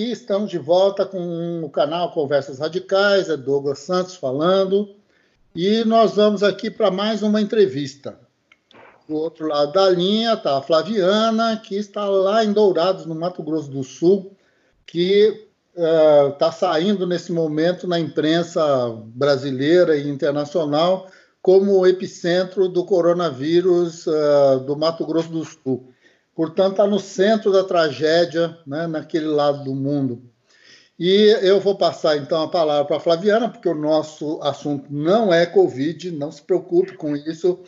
aqui, estamos de volta com o canal Conversas Radicais, é Douglas Santos falando, e nós vamos aqui para mais uma entrevista. Do outro lado da linha está a Flaviana, que está lá em Dourados, no Mato Grosso do Sul, que está uh, saindo nesse momento na imprensa brasileira e internacional como o epicentro do coronavírus uh, do Mato Grosso do Sul. Portanto, está no centro da tragédia, né, naquele lado do mundo. E eu vou passar então a palavra para a Flaviana, porque o nosso assunto não é Covid, não se preocupe com isso.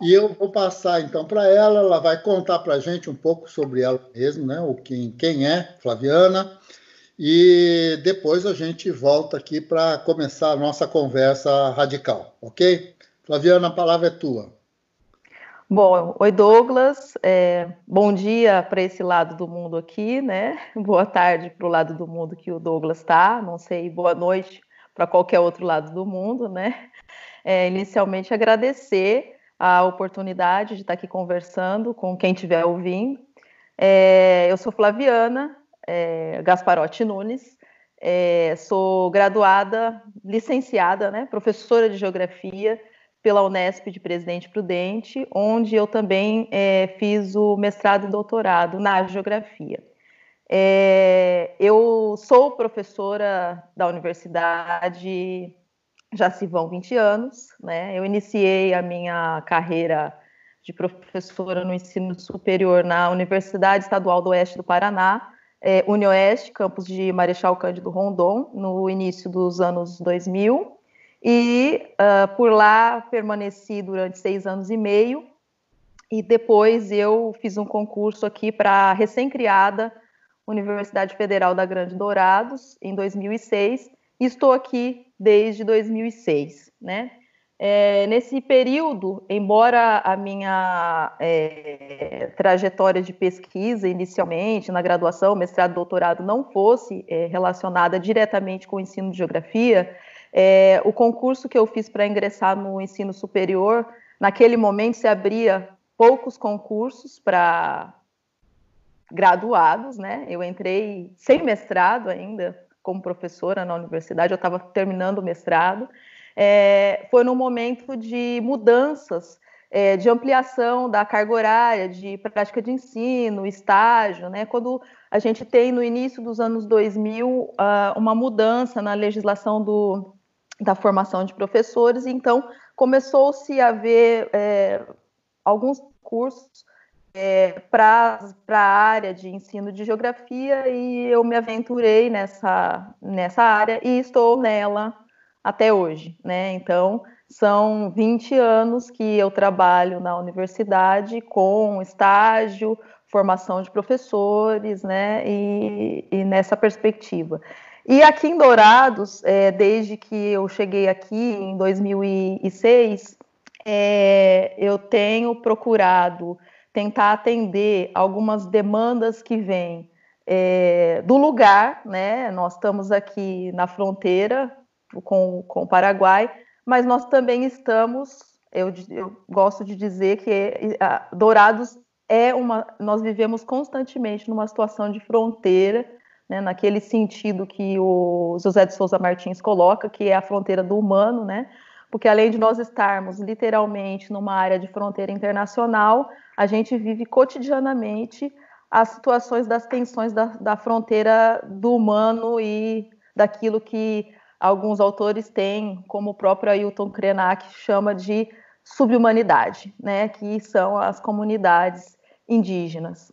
E eu vou passar então para ela, ela vai contar para a gente um pouco sobre ela mesma, né, o quem, quem é Flaviana, e depois a gente volta aqui para começar a nossa conversa radical, ok? Flaviana, a palavra é tua. Bom, oi Douglas, é, bom dia para esse lado do mundo aqui, né? Boa tarde para o lado do mundo que o Douglas está, não sei, boa noite para qualquer outro lado do mundo, né? É, inicialmente agradecer a oportunidade de estar aqui conversando com quem estiver ouvindo. É, eu sou Flaviana é, Gasparotti Nunes, é, sou graduada, licenciada, né, professora de Geografia pela Unesp de Presidente Prudente, onde eu também é, fiz o mestrado e doutorado na geografia. É, eu sou professora da universidade já se vão 20 anos, né? Eu iniciei a minha carreira de professora no ensino superior na Universidade Estadual do Oeste do Paraná, é, Unioeste, campus de Marechal Cândido Rondon, no início dos anos 2000 e uh, por lá permaneci durante seis anos e meio e depois eu fiz um concurso aqui para a recém-criada Universidade Federal da Grande Dourados em 2006 e estou aqui desde 2006, né? É, nesse período, embora a minha é, trajetória de pesquisa inicialmente na graduação, mestrado, doutorado não fosse é, relacionada diretamente com o ensino de geografia, é, o concurso que eu fiz para ingressar no ensino superior, naquele momento se abria poucos concursos para graduados, né? Eu entrei sem mestrado ainda, como professora na universidade, eu estava terminando o mestrado. É, foi num momento de mudanças, é, de ampliação da carga horária, de prática de ensino, estágio, né? Quando a gente tem no início dos anos 2000 uh, uma mudança na legislação do, da formação de professores, então começou-se a ver é, alguns cursos é, para a área de ensino de geografia e eu me aventurei nessa, nessa área e estou nela até hoje, né? Então, são 20 anos que eu trabalho na universidade com estágio, formação de professores, né? E, e nessa perspectiva. E aqui em Dourados, é, desde que eu cheguei aqui em 2006, é, eu tenho procurado tentar atender algumas demandas que vêm é, do lugar, né? Nós estamos aqui na fronteira com, com o Paraguai, mas nós também estamos, eu, eu gosto de dizer que Dourados é uma, nós vivemos constantemente numa situação de fronteira né, naquele sentido que o José de Souza Martins coloca, que é a fronteira do humano, né? Porque além de nós estarmos literalmente numa área de fronteira internacional, a gente vive cotidianamente as situações das tensões da, da fronteira do humano e daquilo que alguns autores têm, como o próprio Ailton Krenak chama de subhumanidade, né? Que são as comunidades indígenas.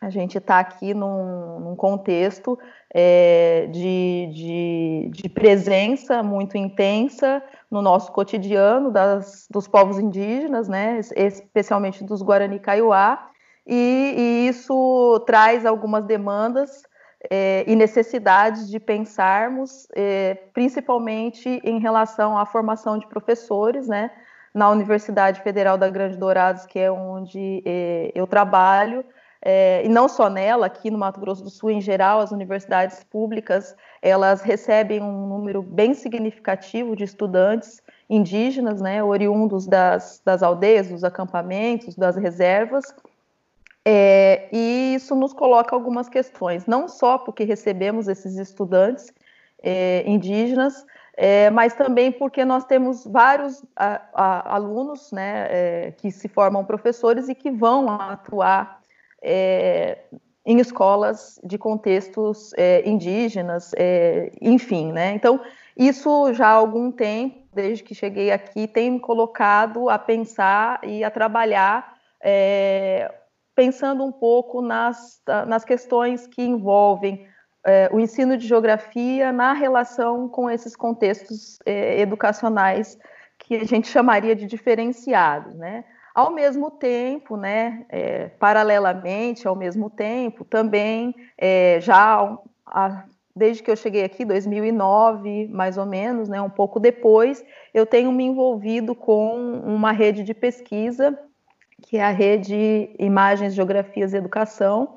A gente está aqui num, num contexto é, de, de, de, presença muito intensa no nosso cotidiano das, dos povos indígenas, né, especialmente dos Guarani Kaiowá, e, e isso traz algumas demandas é, e necessidades de pensarmos, é, principalmente em relação à formação de professores, né, na Universidade Federal da Grande Dourados, que é onde eu trabalho, é, e não só nela, aqui no Mato Grosso do Sul em geral, as universidades públicas elas recebem um número bem significativo de estudantes indígenas, né, oriundos das, das aldeias, dos acampamentos, das reservas, É, e isso nos coloca algumas questões, não só porque recebemos esses estudantes é, indígenas, é, mas também porque nós temos vários a, a, alunos né, é, que se formam professores e que vão atuar é, em escolas de contextos é, indígenas, é, enfim, né? Então, isso já há algum tempo, desde que cheguei aqui, tem me colocado a pensar e a trabalhar, é, pensando um pouco nas, nas questões que envolvem é, o ensino de geografia na relação com esses contextos é, educacionais que a gente chamaria de diferenciados, né? Ao mesmo tempo, né, é, paralelamente, ao mesmo tempo, também é, já a, desde que eu cheguei aqui, 2009, mais ou menos, né, um pouco depois, eu tenho me envolvido com uma rede de pesquisa, que é a rede Imagens, Geografias e Educação,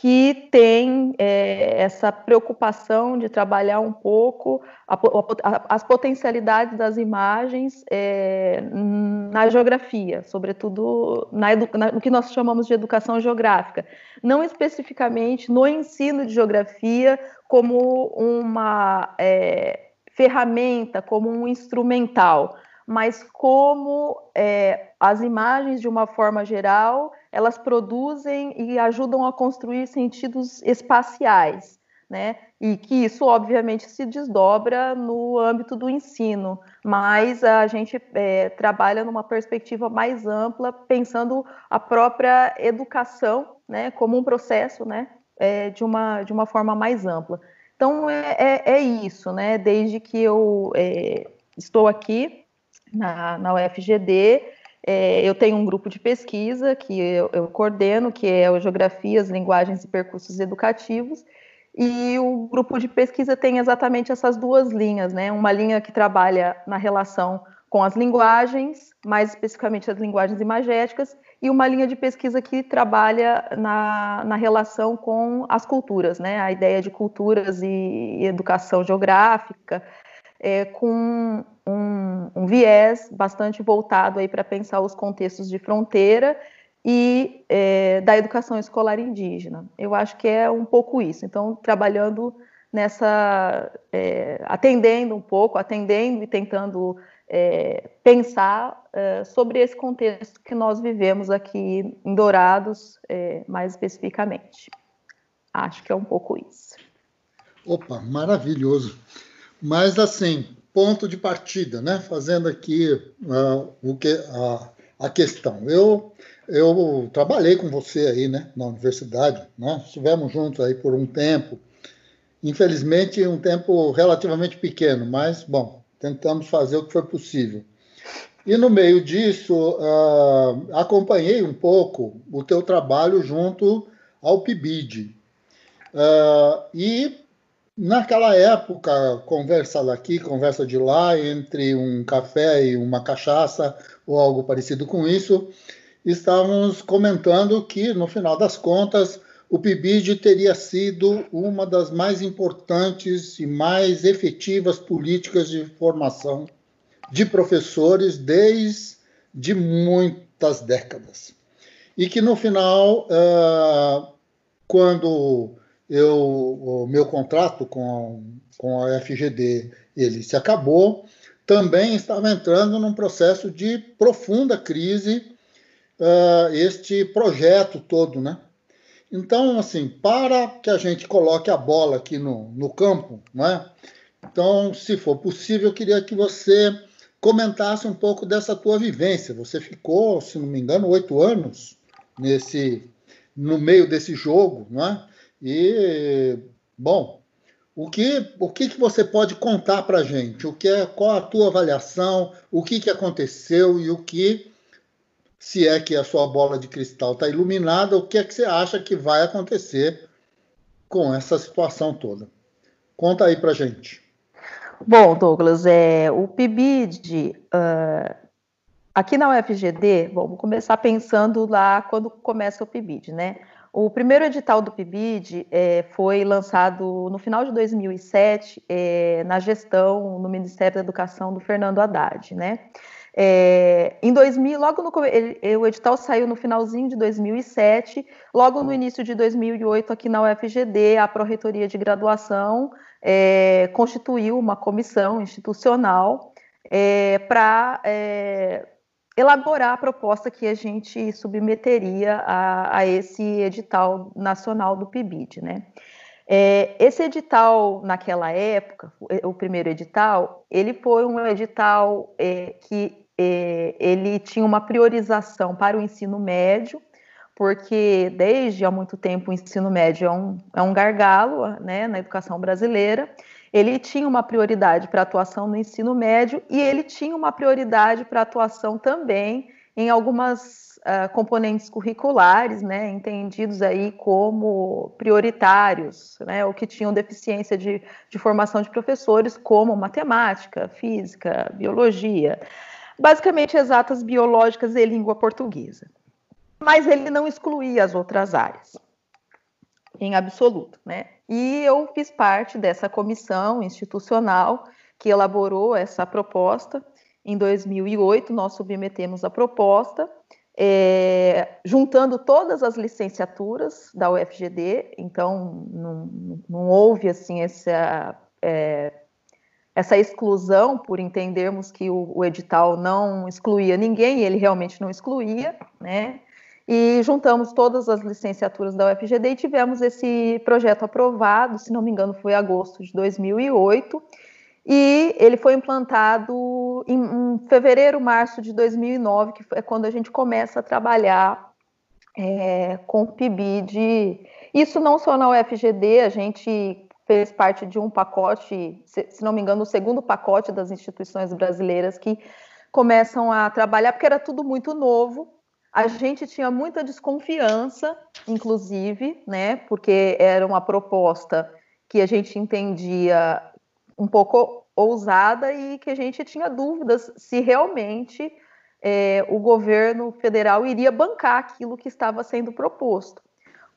que tem é, essa preocupação de trabalhar um pouco a, a, as potencialidades das imagens é, na geografia, sobretudo na, na, no que nós chamamos de educação geográfica, não especificamente no ensino de geografia como uma é, ferramenta, como um instrumental, mas como é, as imagens, de uma forma geral, elas produzem e ajudam a construir sentidos espaciais, né? E que isso, obviamente, se desdobra no âmbito do ensino, mas a gente é, trabalha numa perspectiva mais ampla, pensando a própria educação, né, como um processo, né, é, de, uma, de uma forma mais ampla. Então, é, é, é isso, né? Desde que eu é, estou aqui na, na UFGD, é, eu tenho um grupo de pesquisa que eu, eu, coordeno, que é o Geografias, Linguagens e Percursos Educativos, e o grupo de pesquisa tem exatamente essas duas linhas, né? Uma linha que trabalha na relação com as linguagens, mais especificamente as linguagens imagéticas, e uma linha de pesquisa que trabalha na, na relação com as culturas, né? A ideia de culturas e educação geográfica, é, com um, um, viés bastante voltado aí para pensar os contextos de fronteira e é, da educação escolar indígena. Eu acho que é um pouco isso. Então, trabalhando nessa, é, atendendo um pouco, atendendo e tentando é, pensar é, sobre esse contexto que nós vivemos aqui em Dourados, é, mais especificamente. Acho que é um pouco isso. Opa, maravilhoso. Mas, assim, ponto de partida, né? Fazendo aqui uh, o que, a, questão. Eu, eu trabalhei com você aí, né, na universidade, né? Estivemos juntos aí por um tempo. Infelizmente, um tempo relativamente pequeno, mas, bom, tentamos fazer o que foi possível. E no meio disso, uh, acompanhei um pouco o teu trabalho junto ao PIBID. Uh, e Naquela época, conversa daqui, conversa de lá, entre um café e uma cachaça, ou algo parecido com isso, estávamos comentando que, no final das contas, o PIBID teria sido uma das mais importantes e mais efetivas políticas de formação de professores desde muitas décadas. E que, no final, uh, quando eu, o meu contrato com, com a FGD ele se acabou, também estava entrando num processo de profunda crise uh, este projeto todo, né? Então, assim, para que a gente coloque a bola aqui no, no campo, né? Então, se for possível, eu queria que você comentasse um pouco dessa tua vivência. Você ficou, se não me engano, oito anos nesse no meio desse jogo, não é? E, bom, o que, o que, que você pode contar para a gente? O que é, qual a tua avaliação? O que, que aconteceu e o que, se é que a sua bola de cristal está iluminada, o que é que você acha que vai acontecer com essa situação toda? Conta aí para a gente. Bom, Douglas, é, o PIBID, uh, aqui na UFGD, bom, começar pensando lá quando começa o PIBID, né? O primeiro edital do PIBID é, foi lançado no final de 2007, é, na gestão no Ministério da Educação do Fernando Haddad, né? É, em 2000, logo no ele, o edital saiu no finalzinho de 2007, logo no início de 2008 aqui na UFGD, a Pró-Reitoria de Graduação é, constituiu uma comissão institucional é, para é, elaborar a proposta que a gente submeteria a, a esse edital nacional do PIBID, né? É, esse edital, naquela época, o, primeiro edital, ele foi um edital é, que é, ele tinha uma priorização para o ensino médio, porque desde há muito tempo o ensino médio é um, é um gargalo né, na educação brasileira. Ele tinha uma prioridade para atuação no ensino médio e ele tinha uma prioridade para atuação também em algumas uh, componentes curriculares, né, entendidos aí como prioritários, né, ou que tinham deficiência de, de formação de professores, como matemática, física, biologia, basicamente exatas biológicas e língua portuguesa. Mas ele não excluía as outras áreas, em absoluto, né? E eu fiz parte dessa comissão institucional que elaborou essa proposta em 2008, nós submetemos a proposta, é, juntando todas as licenciaturas da UFGD, então não, não houve assim essa, é, essa exclusão por entendermos que o, o, edital não excluía ninguém, ele realmente não excluía, né? E juntamos todas as licenciaturas da UFGD e tivemos esse projeto aprovado, se não me engano, foi em agosto de 2008 e ele foi implantado em, fevereiro, março de 2009, que é quando a gente começa a trabalhar é, com o PIBID. Isso não só na UFGD, a gente fez parte de um pacote, se, se não me engano, o segundo pacote das instituições brasileiras que começam a trabalhar, porque era tudo muito novo. A gente tinha muita desconfiança, inclusive, né, porque era uma proposta que a gente entendia um pouco ousada e que a gente tinha dúvidas se realmente é, o governo federal iria bancar aquilo que estava sendo proposto,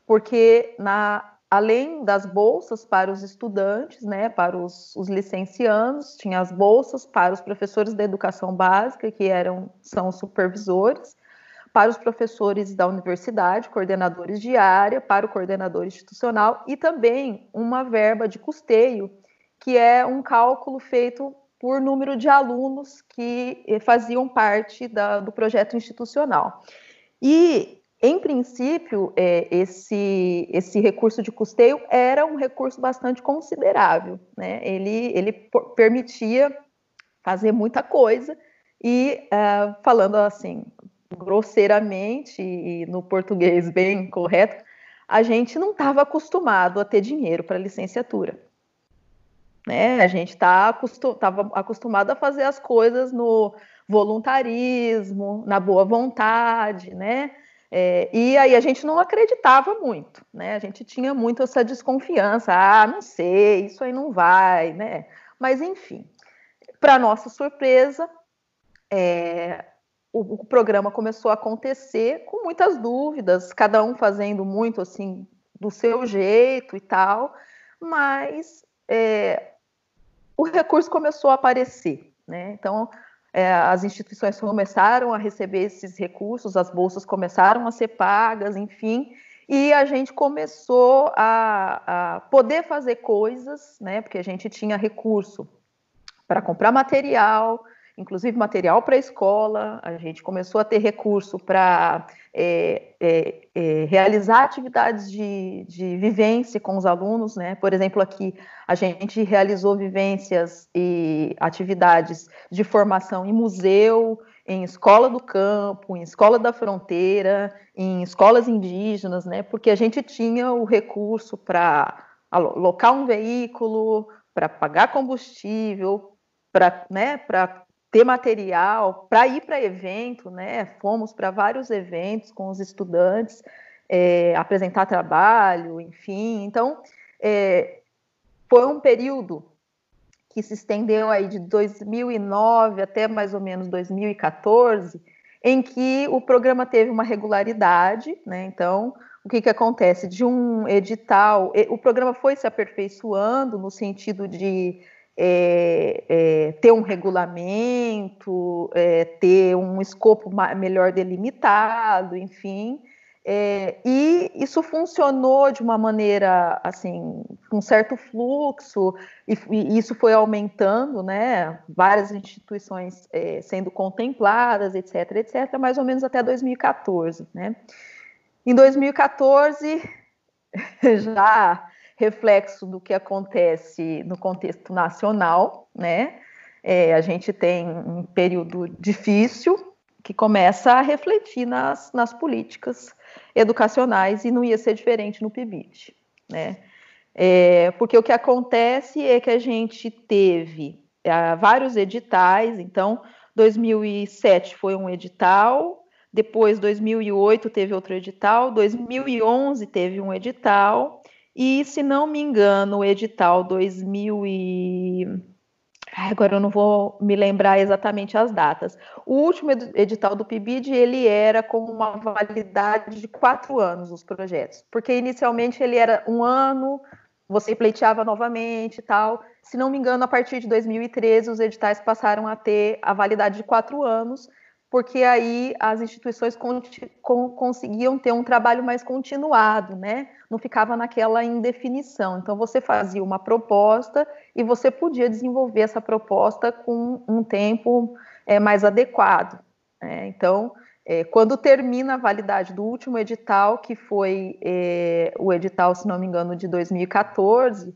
porque na além das bolsas para os estudantes, né, para os, os licenciados, tinha as bolsas para os professores da educação básica, que eram são supervisores, para os professores da universidade, coordenadores de área, para o coordenador institucional e também uma verba de custeio que é um cálculo feito por número de alunos que eh, faziam parte da, do projeto institucional. E, em princípio, é, esse, esse recurso de custeio era um recurso bastante considerável. Né? Ele, ele permitia fazer muita coisa e, uh, falando assim, grosseiramente e no português bem correto, a gente não estava acostumado a ter dinheiro para licenciatura. Né? A gente está acostum, acostumado a fazer as coisas no voluntarismo, na boa vontade, né? É, e aí a gente não acreditava muito, né? A gente tinha muito essa desconfiança, ah, não sei, isso aí não vai, né? Mas enfim, para nossa surpresa, é, o, o, programa começou a acontecer com muitas dúvidas, cada um fazendo muito assim do seu jeito e tal, mas é, o recurso começou a aparecer. Né? Então, é, as instituições começaram a receber esses recursos, as bolsas começaram a ser pagas, enfim, e a gente começou a, a poder fazer coisas, né? Porque a gente tinha recurso para comprar material, inclusive material para a escola, a gente começou a ter recurso para é, é, é, realizar atividades de, de vivência com os alunos, né? Por exemplo, aqui a gente realizou vivências e atividades de formação em museu, em escola do campo, em escola da fronteira, em escolas indígenas, né? Porque a gente tinha o recurso para alocar um veículo, para pagar combustível, para né, ter material para ir para evento, né? Fomos para vários eventos com os estudantes, é, apresentar trabalho, enfim. Então, é, foi um período que se estendeu aí de 2009 até mais ou menos 2014, em que o programa teve uma regularidade, né? Então, o que, que acontece? De um edital, o programa foi se aperfeiçoando no sentido de é, é, ter um regulamento, é, ter um escopo melhor delimitado, enfim. É, e isso funcionou de uma maneira assim, com certo fluxo, e, e isso foi aumentando, né? Várias instituições é, sendo contempladas, etc, etc, mais ou menos até 2014, né? Em 2014, já reflexo do que acontece no contexto nacional, né? É, a gente tem um período difícil que começa a refletir nas, nas políticas educacionais e não ia ser diferente no PIBID, né? É, porque o que acontece é que a gente teve é, vários editais, então 2007 foi um edital, depois 2008 teve outro edital, 2011 teve um edital e se não me engano o edital 2000 e Agora eu não vou me lembrar exatamente as datas. O último edital do PIBID, ele era com uma validade de quatro anos os projetos, porque inicialmente ele era um ano, você pleiteava novamente e tal. Se não me engano, a partir de 2013, os editais passaram a ter a validade de quatro anos, porque aí as instituições con con conseguiam ter um trabalho mais continuado, né? Não ficava naquela indefinição. Então você fazia uma proposta e você podia desenvolver essa proposta com um tempo é, mais adequado. Né? Então, é, quando termina a validade do último edital, que foi é, o edital, se não me engano, de 2014,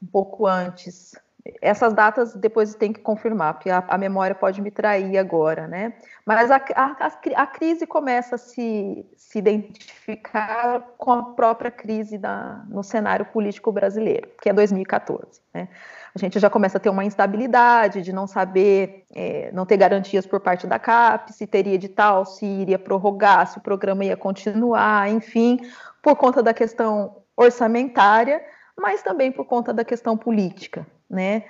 um pouco antes essas datas depois tem que confirmar, porque a, a, memória pode me trair agora, né? Mas a, a, a, crise começa a se, se identificar com a própria crise da, no cenário político brasileiro, que é 2014. Né? A gente já começa a ter uma instabilidade de não saber, é, não ter garantias por parte da CAP, se teria edital, se iria prorrogar, se o programa ia continuar, enfim, por conta da questão orçamentária, mas também por conta da questão política, né?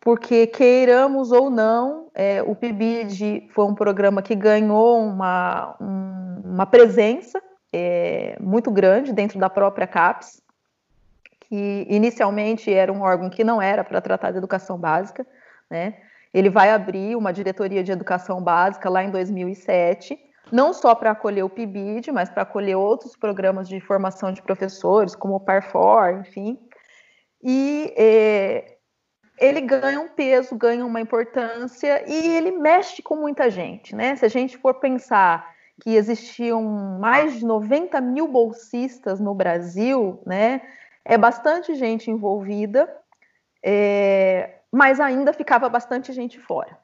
Porque queiramos ou não, é, o PIBID foi um programa que ganhou uma, um, uma presença é, muito grande dentro da própria CAPES, que inicialmente era um órgão que não era para tratar de educação básica, né? Ele vai abrir uma diretoria de educação básica lá em 2007, não só para acolher o PIBID, mas para acolher outros programas de formação de professores, como o PARFOR, enfim. E é, ele ganha um peso, ganha uma importância e ele mexe com muita gente, né? Se a gente for pensar que existiam mais de 90 mil bolsistas no Brasil, né? É bastante gente envolvida, é, mas ainda ficava bastante gente fora.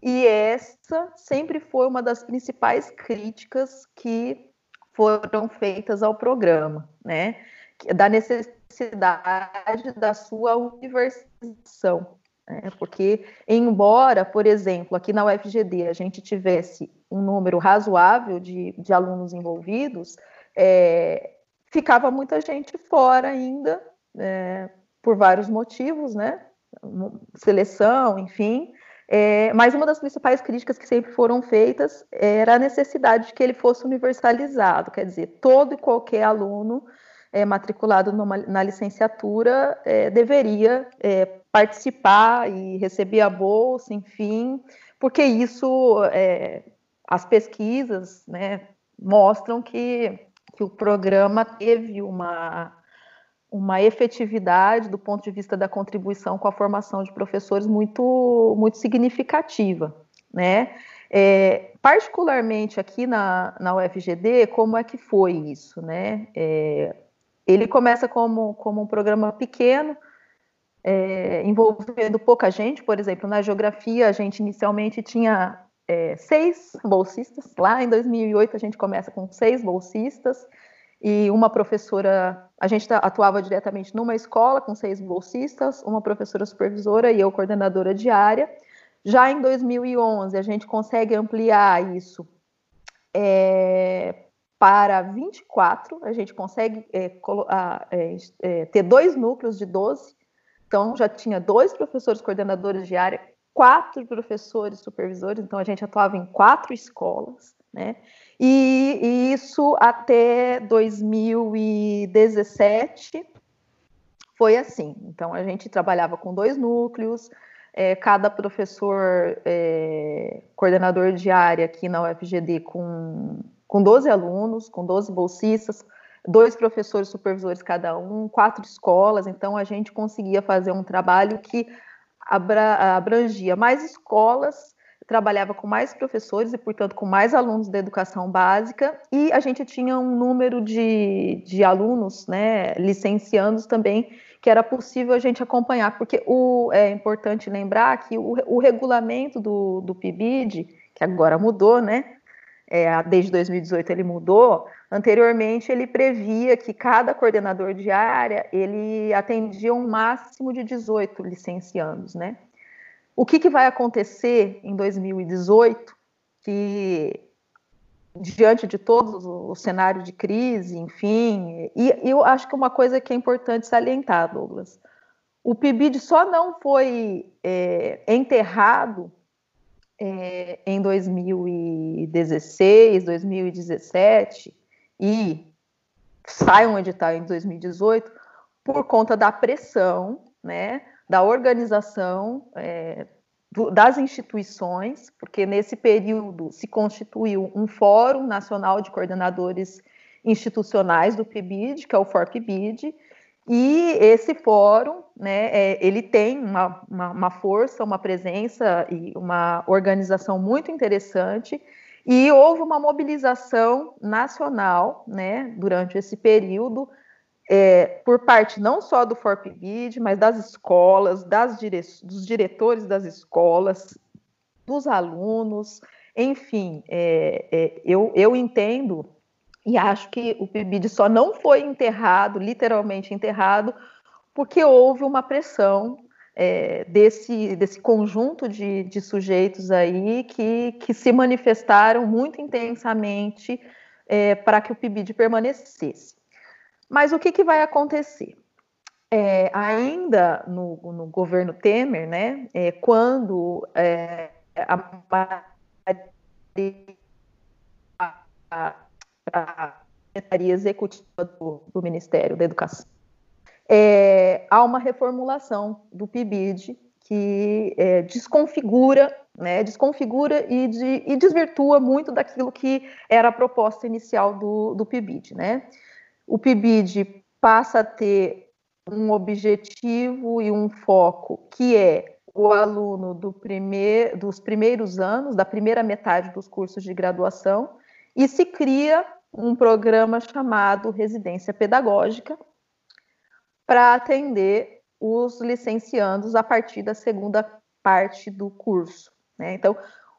E essa sempre foi uma das principais críticas que foram feitas ao programa, né? Da necessidade da sua universização. Né? Porque, embora, por exemplo, aqui na UFGD a gente tivesse um número razoável de, de alunos envolvidos, é, ficava muita gente fora ainda, é, por vários motivos, né? Seleção, enfim. É, mas uma das principais críticas que sempre foram feitas era a necessidade de que ele fosse universalizado, quer dizer, todo e qualquer aluno é, matriculado numa, na licenciatura é, deveria é, participar e receber a bolsa, enfim, porque isso, é, as pesquisas né, mostram que, que o programa teve uma, uma efetividade do ponto de vista da contribuição com a formação de professores muito, muito significativa, né? É, particularmente aqui na, na UFGD, como é que foi isso, né? É, ele começa como, como um programa pequeno, é, envolvendo pouca gente, por exemplo, na geografia a gente inicialmente tinha é, seis bolsistas, lá em 2008 a gente começa com seis bolsistas. E uma professora, a gente atuava diretamente numa escola com seis bolsistas, uma professora supervisora e eu coordenadora diária. Já em 2011 a gente consegue ampliar isso é, para 24, a gente consegue é, é, é, ter dois núcleos de 12. Então, já tinha dois professores coordenadores de área, quatro professores supervisores, então a gente atuava em quatro escolas, né? E, e isso até 2017 foi assim. Então, a gente trabalhava com dois núcleos, é, cada professor é, coordenador de área aqui na UFGD com, com 12 alunos, com 12 bolsistas, dois professores supervisores cada um, quatro escolas, então a gente conseguia fazer um trabalho que abrangia mais escolas, trabalhava com mais professores e, portanto, com mais alunos da educação básica, e a gente tinha um número de, de alunos, né, licenciados também, que era possível a gente acompanhar, porque o, é importante lembrar que o, o regulamento do, do PIBID, que agora mudou, né, é, desde 2018 ele mudou, anteriormente ele previa que cada coordenador de área, ele atendia um máximo de 18 licenciados, né? O que, que vai acontecer em 2018, que diante de todo o cenário de crise, enfim, e, e eu acho que uma coisa que é importante salientar, Douglas, o PIBID só não foi é, enterrado é, em 2016, 2017 e sai um edital em 2018 por conta da pressão, né, da organização é, do, das instituições, porque nesse período se constituiu um Fórum Nacional de Coordenadores Institucionais do PIBID, que é o FORPIBID, e esse fórum, né, é, ele tem uma, uma, uma, força, uma presença e uma organização muito interessante. E houve uma mobilização nacional, né, durante esse período, é, por parte não só do FORPBID, mas das escolas, das dire dos diretores das escolas, dos alunos, enfim, é, é eu, eu entendo e acho que o PIBID só não foi enterrado, literalmente enterrado, porque houve uma pressão é, desse, desse conjunto de, de sujeitos aí que, que se manifestaram muito intensamente é, para que o PIBID permanecesse. Mas o que, que vai acontecer? É, ainda no, no, governo Temer, né, é, quando é, a, a a Secretaria Executiva do, do, Ministério da Educação. É, há uma reformulação do PIBID que é, desconfigura, né, desconfigura e, de, e, desvirtua muito daquilo que era a proposta inicial do, do PIBID. Né? O PIBID passa a ter um objetivo e um foco que é o aluno do primeir, dos primeiros anos, da primeira metade dos cursos de graduação, e se cria um programa chamado Residência Pedagógica para atender os licenciandos a partir da segunda parte do curso. Né? Então,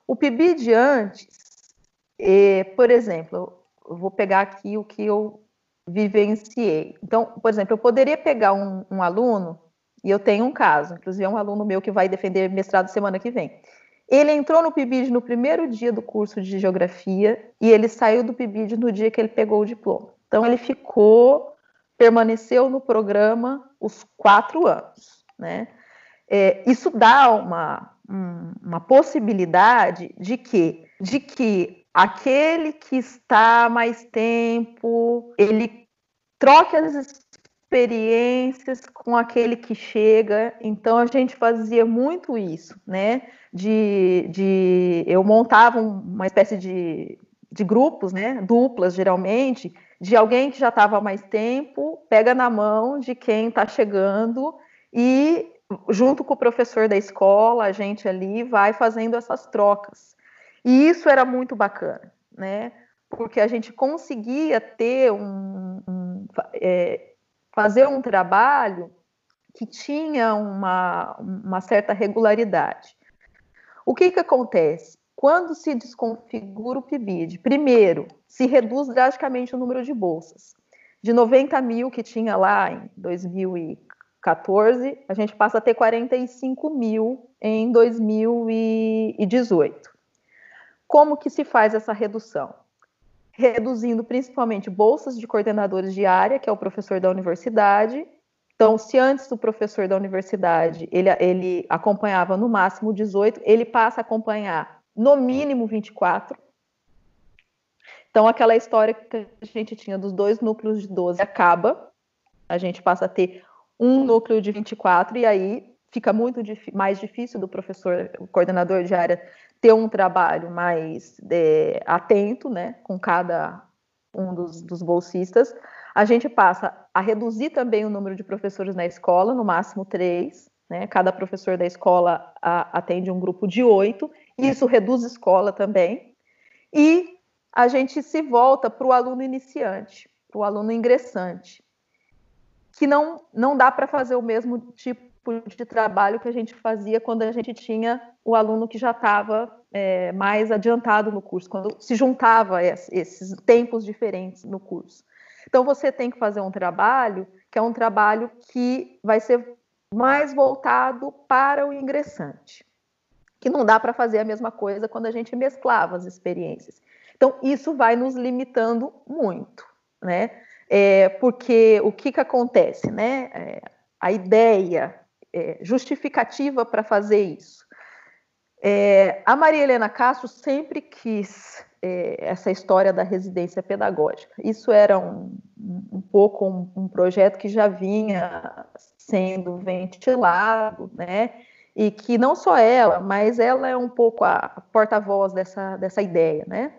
o PIBID antes, eh, por exemplo, eu vou pegar aqui o que eu vivenciei. Então, por exemplo, eu poderia pegar um, um aluno, e eu tenho um caso, inclusive é um aluno meu que vai defender mestrado semana que vem. Ele entrou no PIBID no primeiro dia do curso de geografia e ele saiu do PIBID no dia que ele pegou o diploma. Então ele ficou, permaneceu no programa os quatro anos, né? É, isso dá uma, um, uma possibilidade de que, de que aquele que está mais tempo, ele troque as experiências com aquele que chega. Então a gente fazia muito isso, né? De, de eu montava uma espécie de, de grupos, né? Duplas geralmente, de alguém que já estava há mais tempo, pega na mão de quem está chegando e junto com o professor da escola, a gente ali vai fazendo essas trocas. E isso era muito bacana, né? Porque a gente conseguia ter um, um é, fazer um trabalho que tinha uma, uma certa regularidade. O que, que acontece? Quando se desconfigura o PIBID, primeiro, se reduz drasticamente o número de bolsas. De 90 mil que tinha lá em 2014, a gente passa a ter 45 mil em 2018. Como que se faz essa redução? Reduzindo principalmente bolsas de coordenadores de área, que é o professor da universidade. Então, se antes o professor da universidade ele, ele acompanhava no máximo 18, ele passa a acompanhar no mínimo 24. Então, aquela história que a gente tinha dos dois núcleos de 12 acaba, a gente passa a ter um núcleo de 24, e aí fica muito mais difícil do professor, o coordenador de área, ter um trabalho mais é, atento, né, com cada um dos, dos bolsistas. A gente passa a reduzir também o número de professores na escola, no máximo três, né? Cada professor da escola a, atende um grupo de oito, isso reduz escola também. E a gente se volta para o aluno iniciante, para o aluno ingressante, que não, não dá para fazer o mesmo tipo de trabalho que a gente fazia quando a gente tinha o aluno que já estava é, mais adiantado no curso, quando se juntava esses tempos diferentes no curso. Então você tem que fazer um trabalho que é um trabalho que vai ser mais voltado para o ingressante, que não dá para fazer a mesma coisa quando a gente mesclava as experiências. Então isso vai nos limitando muito, né? É, porque o que, que acontece, né? É, a ideia é, justificativa para fazer isso. É, a Maria Helena Castro sempre quis é, essa história da residência pedagógica. Isso era um, um pouco um, um, projeto que já vinha sendo ventilado, né? E que não só ela, mas ela é um pouco a porta-voz dessa, dessa ideia, né?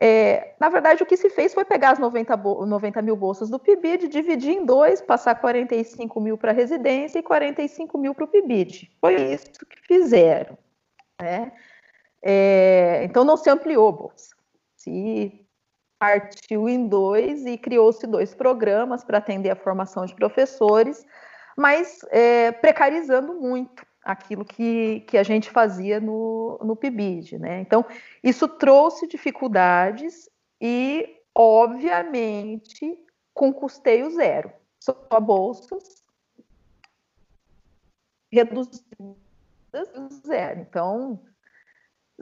É, na verdade, o que se fez foi pegar as 90, 90 mil bolsas do PIBID, dividir em dois, passar 45 mil para a residência e 45 mil para o PIBID. Foi isso que fizeram. Né? É, então, não se ampliou a bolsa. Se partiu em dois e criou-se dois programas para atender a formação de professores, mas é, precarizando muito aquilo que, que a gente fazia no, no PIBID, né? Então, isso trouxe dificuldades e, obviamente, com custeio zero. Só bolsas reduzidas zero. Então,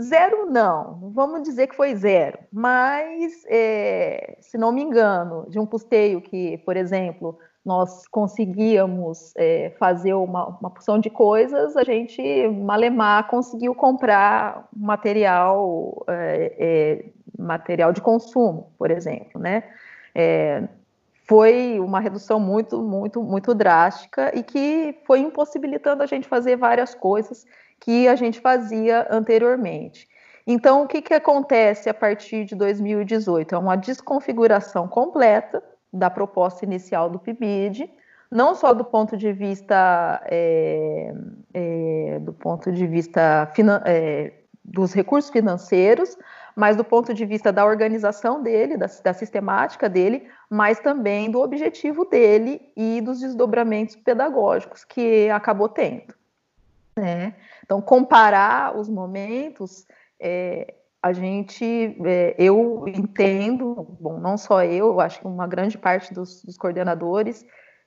zero não, vamos dizer que foi zero, mas, é, se não me engano, de um custeio que, por exemplo, nós conseguíamos é, fazer uma, uma porção de coisas, a gente, malemar, conseguiu comprar material, é, é, material de consumo, por exemplo, né? É, foi uma redução muito, muito, muito drástica e que foi impossibilitando a gente fazer várias coisas que a gente fazia anteriormente. Então, o que, que acontece a partir de 2018? É uma desconfiguração completa da proposta inicial do PIBID, não só do ponto de vista é, é, do ponto de vista é, dos recursos financeiros, mas do ponto de vista da organização dele, da, da, sistemática dele, mas também do objetivo dele e dos desdobramentos pedagógicos que acabou tendo. Né? Então, comparar os momentos é, a gente, é, eu entendo, bom, não só eu, eu acho que uma grande parte dos, dos coordenadores,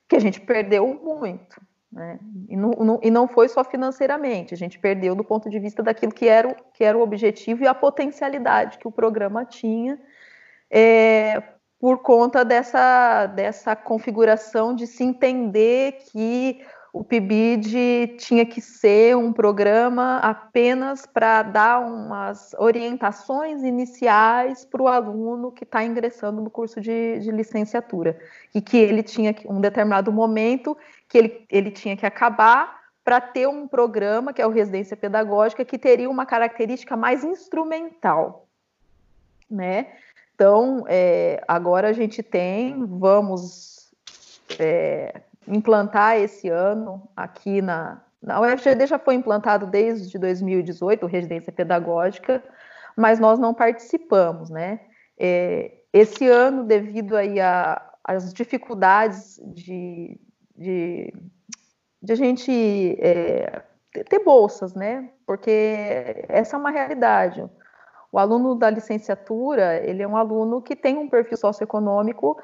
que a gente perdeu muito, né? E não, não, e não, foi só financeiramente, a gente perdeu do ponto de vista daquilo que era, o, que era o objetivo e a potencialidade que o programa tinha, é, por conta dessa, dessa configuração de se entender que o PIBID tinha que ser um programa apenas para dar umas orientações iniciais para o aluno que está ingressando no curso de, de, licenciatura. E que ele tinha um determinado momento que ele, ele tinha que acabar para ter um programa, que é o Residência Pedagógica, que teria uma característica mais instrumental. Né? Então, é, agora a gente tem, vamos. É, implantar esse ano aqui na, na UFGD já foi implantado desde 2018, residência pedagógica, mas nós não participamos, né? É, esse ano, devido aí às dificuldades de, de, de a gente é, ter bolsas, né? Porque essa é uma realidade. O aluno da licenciatura, ele é um aluno que tem um perfil socioeconômico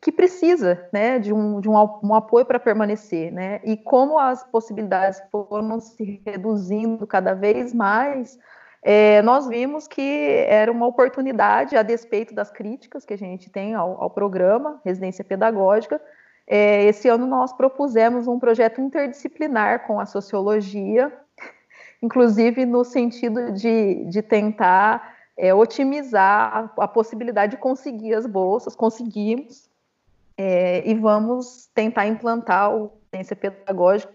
que precisa né, de, um, de um, um apoio para permanecer. Né? E como as possibilidades foram se reduzindo cada vez mais, é, nós vimos que era uma oportunidade, a despeito das críticas que a gente tem ao, ao programa Residência Pedagógica. É, esse ano nós propusemos um projeto interdisciplinar com a sociologia, inclusive no sentido de, de tentar é, otimizar a, a possibilidade de conseguir as bolsas, conseguimos, é, e vamos tentar implantar o ciência pedagógica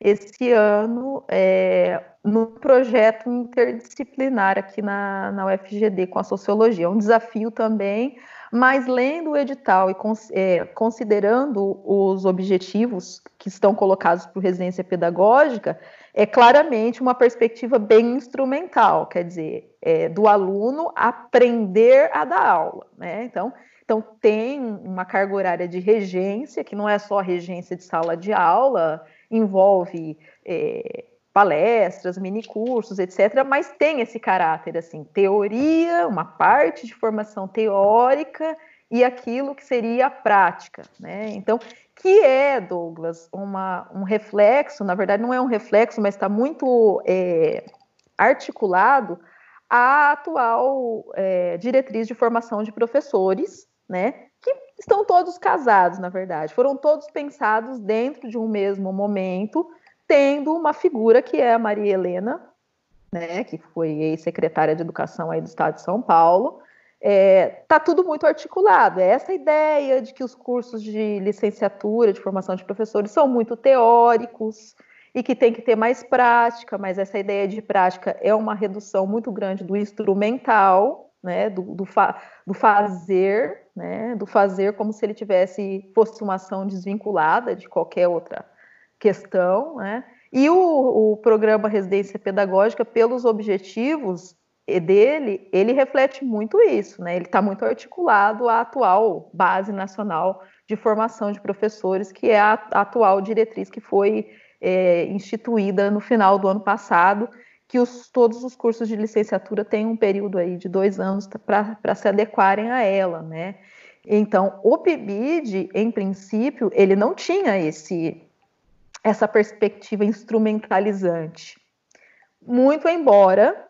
esse ano é, no projeto interdisciplinar aqui na, na UFGD com a sociologia. É um desafio também, mas lendo o edital e é, considerando os objetivos que estão colocados para residência pedagógica, é claramente uma perspectiva bem instrumental, quer dizer, é, do aluno aprender a dar aula, né? Então, então tem uma carga horária de regência, que não é só regência de sala de aula, envolve é, palestras, minicursos, etc., mas tem esse caráter assim, teoria, uma parte de formação teórica e aquilo que seria a prática, né? Então, que é, Douglas, uma, um reflexo, na verdade não é um reflexo, mas está muito é, articulado à atual é, diretriz de formação de professores, né? Que estão todos casados, na verdade, foram todos pensados dentro de um mesmo momento, tendo uma figura que é a Maria Helena, né, que foi ex-secretária de Educação aí do Estado de São Paulo, é, tá tudo muito articulado. É essa ideia de que os cursos de licenciatura, de formação de professores, são muito teóricos e que tem que ter mais prática, mas essa ideia de prática é uma redução muito grande do instrumental, né, do, do, fa do fazer, né, do fazer como se ele tivesse fosse uma ação desvinculada de qualquer outra questão, né? E o, o programa Residência Pedagógica, pelos objetivos, dele, ele reflete muito isso, né? Ele está muito articulado à atual base nacional de formação de professores, que é a, a atual diretriz que foi é, instituída no final do ano passado, que os, todos os cursos de licenciatura têm um período aí de dois anos para se adequarem a ela, né? Então, o PIBID, em princípio, ele não tinha esse essa perspectiva instrumentalizante. Muito embora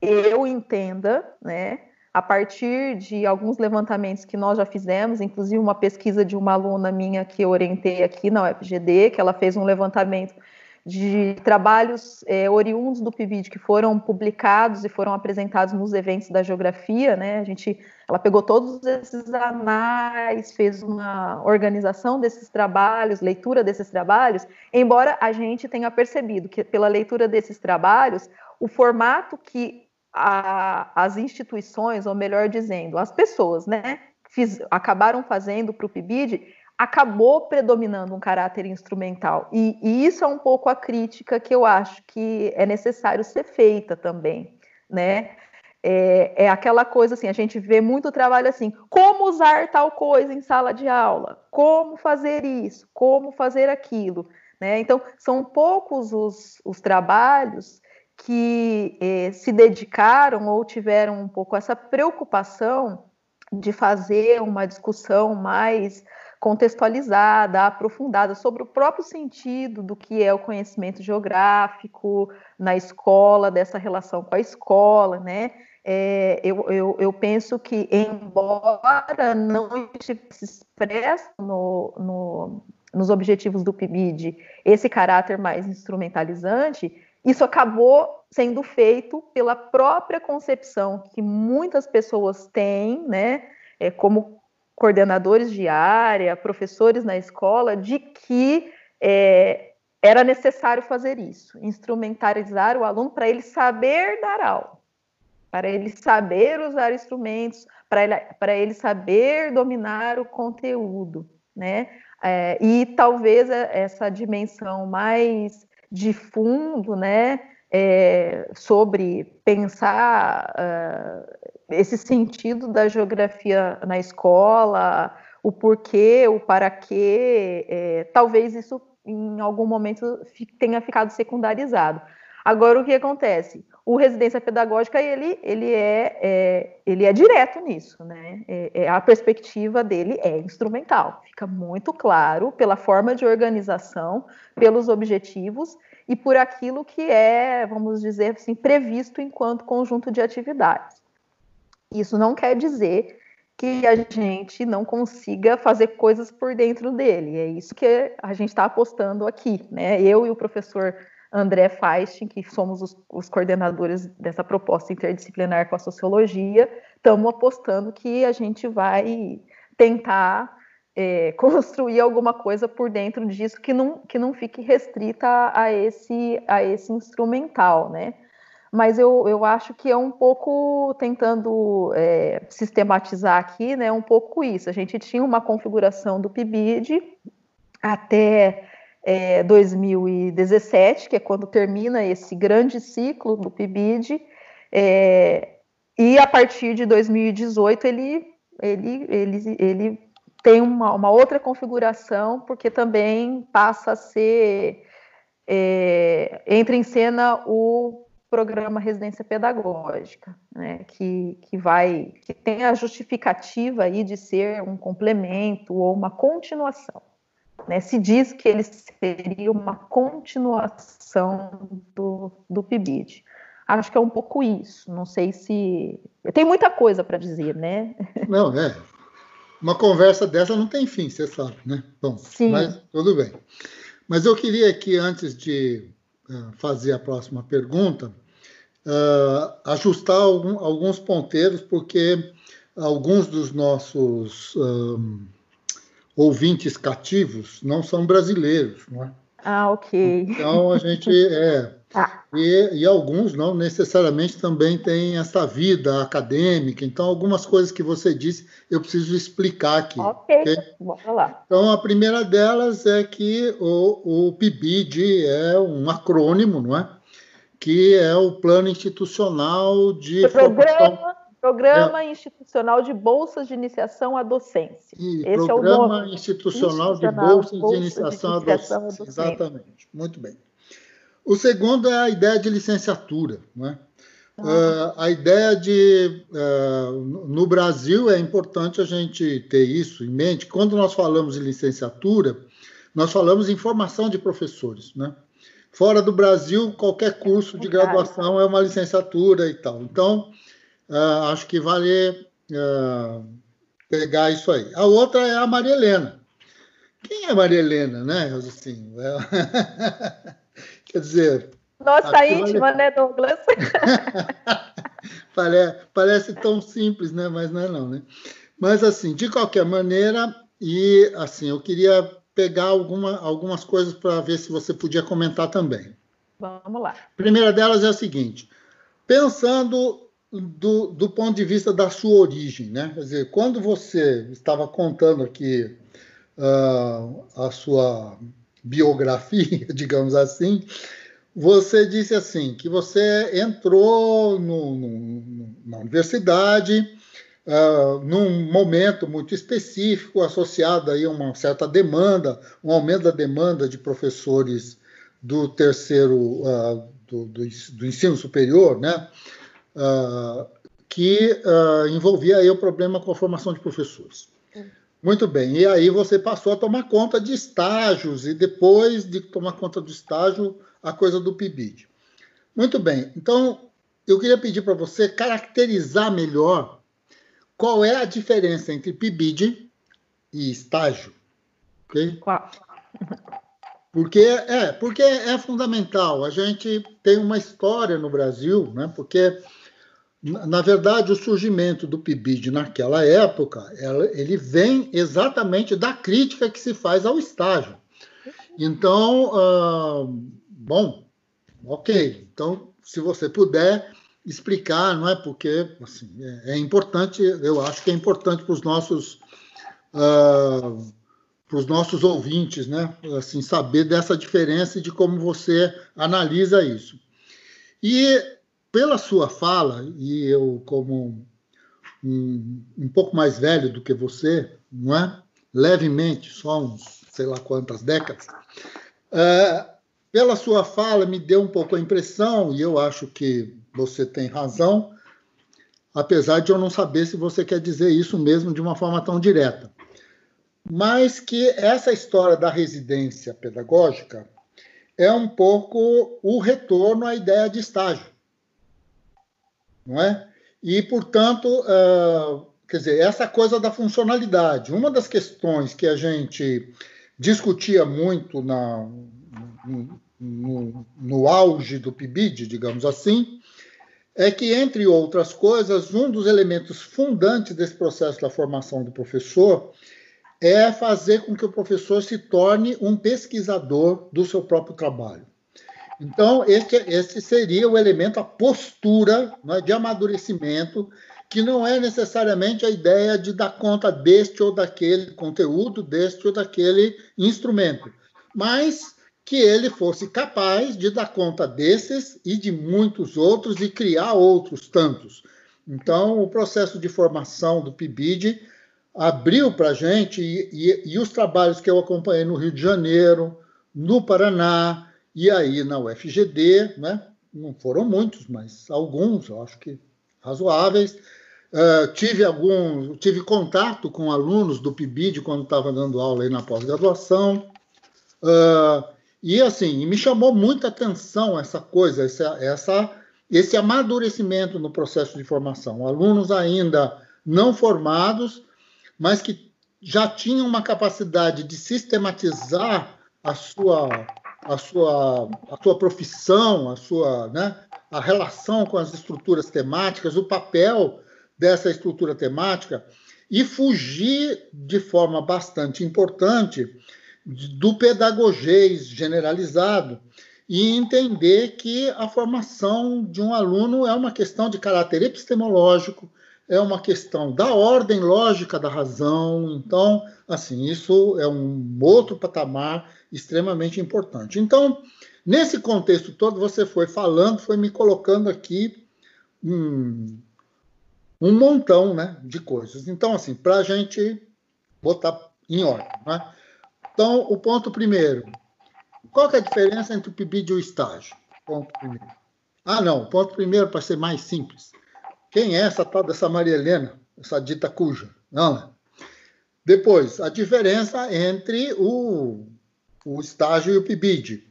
eu entenda, né, a partir de alguns levantamentos que nós já fizemos, inclusive uma pesquisa de uma aluna minha que eu orientei aqui na UFGD, que ela fez um levantamento de trabalhos é, oriundos do PIBID que foram publicados e foram apresentados nos eventos da geografia, né? A gente, ela pegou todos esses anais, fez uma organização desses trabalhos, leitura desses trabalhos, embora a gente tenha percebido que pela leitura desses trabalhos, o formato que a, as instituições, ou melhor dizendo, as pessoas, né, fiz, acabaram fazendo para o PIBID, acabou predominando um caráter instrumental. E, e, isso é um pouco a crítica que eu acho que é necessário ser feita também, né? É, é, aquela coisa assim, a gente vê muito trabalho assim, como usar tal coisa em sala de aula, como fazer isso, como fazer aquilo, né? Então, são poucos os, os trabalhos que eh, se dedicaram ou tiveram um pouco essa preocupação de fazer uma discussão mais contextualizada, aprofundada sobre o próprio sentido do que é o conhecimento geográfico na escola, dessa relação com a escola, né? É, eu, eu, eu, penso que, embora não estivesse expresso no, no, nos objetivos do PIBID esse caráter mais instrumentalizante, isso acabou sendo feito pela própria concepção que muitas pessoas têm, né, é, como coordenadores de área, professores na escola, de que é, era necessário fazer isso, instrumentalizar o aluno para ele saber dar aula, para ele saber usar instrumentos, para ele, para ele saber dominar o conteúdo, né? É, e talvez essa dimensão mais de fundo, né, é, sobre pensar uh, esse sentido da geografia na escola, o porquê, o para quê, é, talvez isso em algum momento tenha ficado secundarizado. Agora, o que acontece? O residência pedagógica ele, ele, é, é ele é direto nisso, né? É, é, a perspectiva dele é instrumental, fica muito claro pela forma de organização, pelos objetivos e por aquilo que é, vamos dizer assim, previsto enquanto conjunto de atividades. Isso não quer dizer que a gente não consiga fazer coisas por dentro dele. É isso que a gente está apostando aqui, né? Eu e o professor André Feist, que somos os, os, coordenadores dessa proposta interdisciplinar com a sociologia, estamos apostando que a gente vai tentar é, construir alguma coisa por dentro disso que não, que não fique restrita a esse, a esse instrumental, né? Mas eu, eu acho que é um pouco tentando é, sistematizar aqui, né? Um pouco isso. A gente tinha uma configuração do PIBID até é, 2017, que é quando termina esse grande ciclo do PIBID, é, e a partir de 2018 ele, ele, ele, ele tem uma, uma outra configuração, porque também passa a ser. É, entra em cena o programa residência pedagógica, né, que, que vai que tem a justificativa aí de ser um complemento ou uma continuação. Né? Se diz que ele seria uma continuação do, do PIBID. Acho que é um pouco isso. Não sei se. Tem muita coisa para dizer, né? Não, é. Uma conversa dessa não tem fim, você sabe, né? Bom, Sim. mas tudo bem. Mas eu queria aqui, antes de fazer a próxima pergunta, uh, ajustar alguns ponteiros, porque alguns dos nossos um, ouvintes cativos não são brasileiros, não é? Ah, ok. Então a gente é. Ah. E, e, alguns não necessariamente também têm essa vida acadêmica. Então, algumas coisas que você disse eu preciso explicar aqui. Ok, okay? vamos lá. Então, a primeira delas é que o, o PIBID é um acrônimo, não é? Que é o Plano Institucional de Programa Formação Programa é. Institucional de Bolsas de Iniciação à Docência. E Esse Programa é o nome. Institucional, Institucional de Bolsas Bolsa de Iniciação, à, docência. à Docência. Exatamente. Muito bem. O segundo é a ideia de licenciatura. Né? Uh, a ideia de. Uh, no Brasil é importante a gente ter isso em mente. Quando nós falamos em licenciatura, nós falamos em formação de professores. Né? Fora do Brasil, qualquer curso de graduação é uma licenciatura e tal. Então, uh, acho que vale pegar isso aí. A outra é a Maria Helena. Quem é Maria Helena, né? Assim, é... Quer dizer. Nossa íntima, vale... né, Douglas? parece, parece tão simples, né? Mas não é não, né? Mas assim, de qualquer maneira, e assim, eu queria pegar alguma, algumas coisas para ver se você podia comentar também. Vamos lá. A primeira delas é a seguinte: pensando do, do ponto de vista da sua origem, né? Quer dizer, quando você estava contando aqui uh, a sua biografia, digamos assim, você disse assim que você entrou no, no, na universidade uh, num momento muito específico associado aí a uma certa demanda, um aumento da demanda de professores do terceiro uh, do, do, do ensino superior, né? uh, que envolvia aí o problema com a formação de professores. Muito bem, e aí você passou a tomar conta de estágios, e depois de tomar conta do estágio, a coisa do PIBID. Muito bem, então eu queria pedir para você caracterizar melhor qual é a diferença entre PIBID e estágio. Ok? Qual? Porque é, porque é fundamental. A gente tem uma história no Brasil, né? Porque na verdade, o surgimento do PIBID naquela época, ele vem exatamente da crítica que se faz ao estágio. Então, uh, bom, ok. Então, se você puder explicar, não é? Porque assim, é, é importante, eu acho que é importante para os nossos uh, para os nossos ouvintes, né? Assim, saber dessa diferença e de como você analisa isso. E pela sua fala, e eu, como um, um pouco mais velho do que você, não é? Levemente, só uns sei lá quantas décadas, é, pela sua fala me deu um pouco a impressão, e eu acho que você tem razão, apesar de eu não saber se você quer dizer isso mesmo de uma forma tão direta. Mas que essa história da residência pedagógica é um pouco o retorno à ideia de estágio não é? E, portanto, uh, quer dizer, essa coisa da funcionalidade. Uma das questões que a gente discutia muito na, no, no, no auge do PIBID, digamos assim, é que, entre outras coisas, um dos elementos fundantes desse processo da formação do professor é fazer com que o professor se torne um pesquisador do seu próprio trabalho. Então, esse, esse seria o elemento, a postura né, de amadurecimento, que não é necessariamente a ideia de dar conta deste ou daquele conteúdo, deste ou daquele instrumento, mas que ele fosse capaz de dar conta desses e de muitos outros e criar outros tantos. Então, o processo de formação do PIBID abriu para a gente, e, e, e os trabalhos que eu acompanhei no Rio de Janeiro, no Paraná, e aí na UFGD, né? não foram muitos, mas alguns, eu acho que razoáveis. Uh, tive algum, tive contato com alunos do PIBID quando estava dando aula aí na pós-graduação. Uh, e assim, me chamou muita atenção essa coisa, essa, essa, esse amadurecimento no processo de formação. Alunos ainda não formados, mas que já tinham uma capacidade de sistematizar a sua a sua, a sua profissão, a sua né, a relação com as estruturas temáticas, o papel dessa estrutura temática e fugir de forma bastante importante do pedagogês generalizado e entender que a formação de um aluno é uma questão de caráter epistemológico, é uma questão da ordem lógica da razão. Então, assim, isso é um outro patamar extremamente importante. Então, nesse contexto todo, você foi falando, foi me colocando aqui um, um montão né, de coisas. Então, assim, para a gente botar em ordem. Né? Então, o ponto primeiro. Qual é a diferença entre o PIBID e o estágio? Ponto primeiro. Ah, não, ponto primeiro, para ser mais simples. Quem é essa tal dessa Maria Helena, essa dita cuja? Não, né? Depois, a diferença entre o o estágio e o PIBID.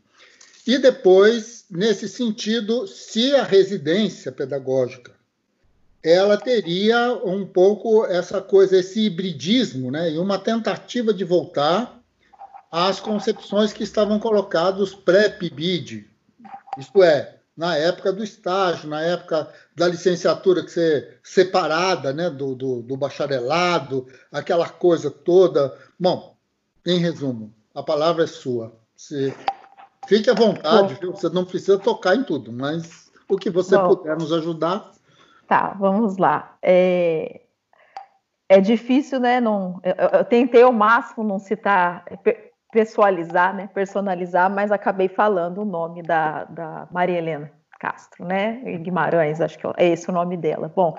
E depois, nesse sentido, se a residência pedagógica ela teria um pouco essa coisa, esse hibridismo, né, e uma tentativa de voltar às concepções que estavam colocadas pré-PIBID, isto é, na época do estágio, na época da licenciatura que ser separada né, do, do, do bacharelado, aquela coisa toda. Bom, em resumo, a palavra é sua. Você fique à vontade, viu? você não precisa tocar em tudo, mas o que você Bom, puder nos ajudar. Tá, vamos lá. É, é difícil, né? Não, eu, eu, tentei ao máximo não citar, pessoalizar, né? Personalizar, mas acabei falando o nome da, da Maria Helena Castro, né? Guimarães, acho que é esse o nome dela. Bom,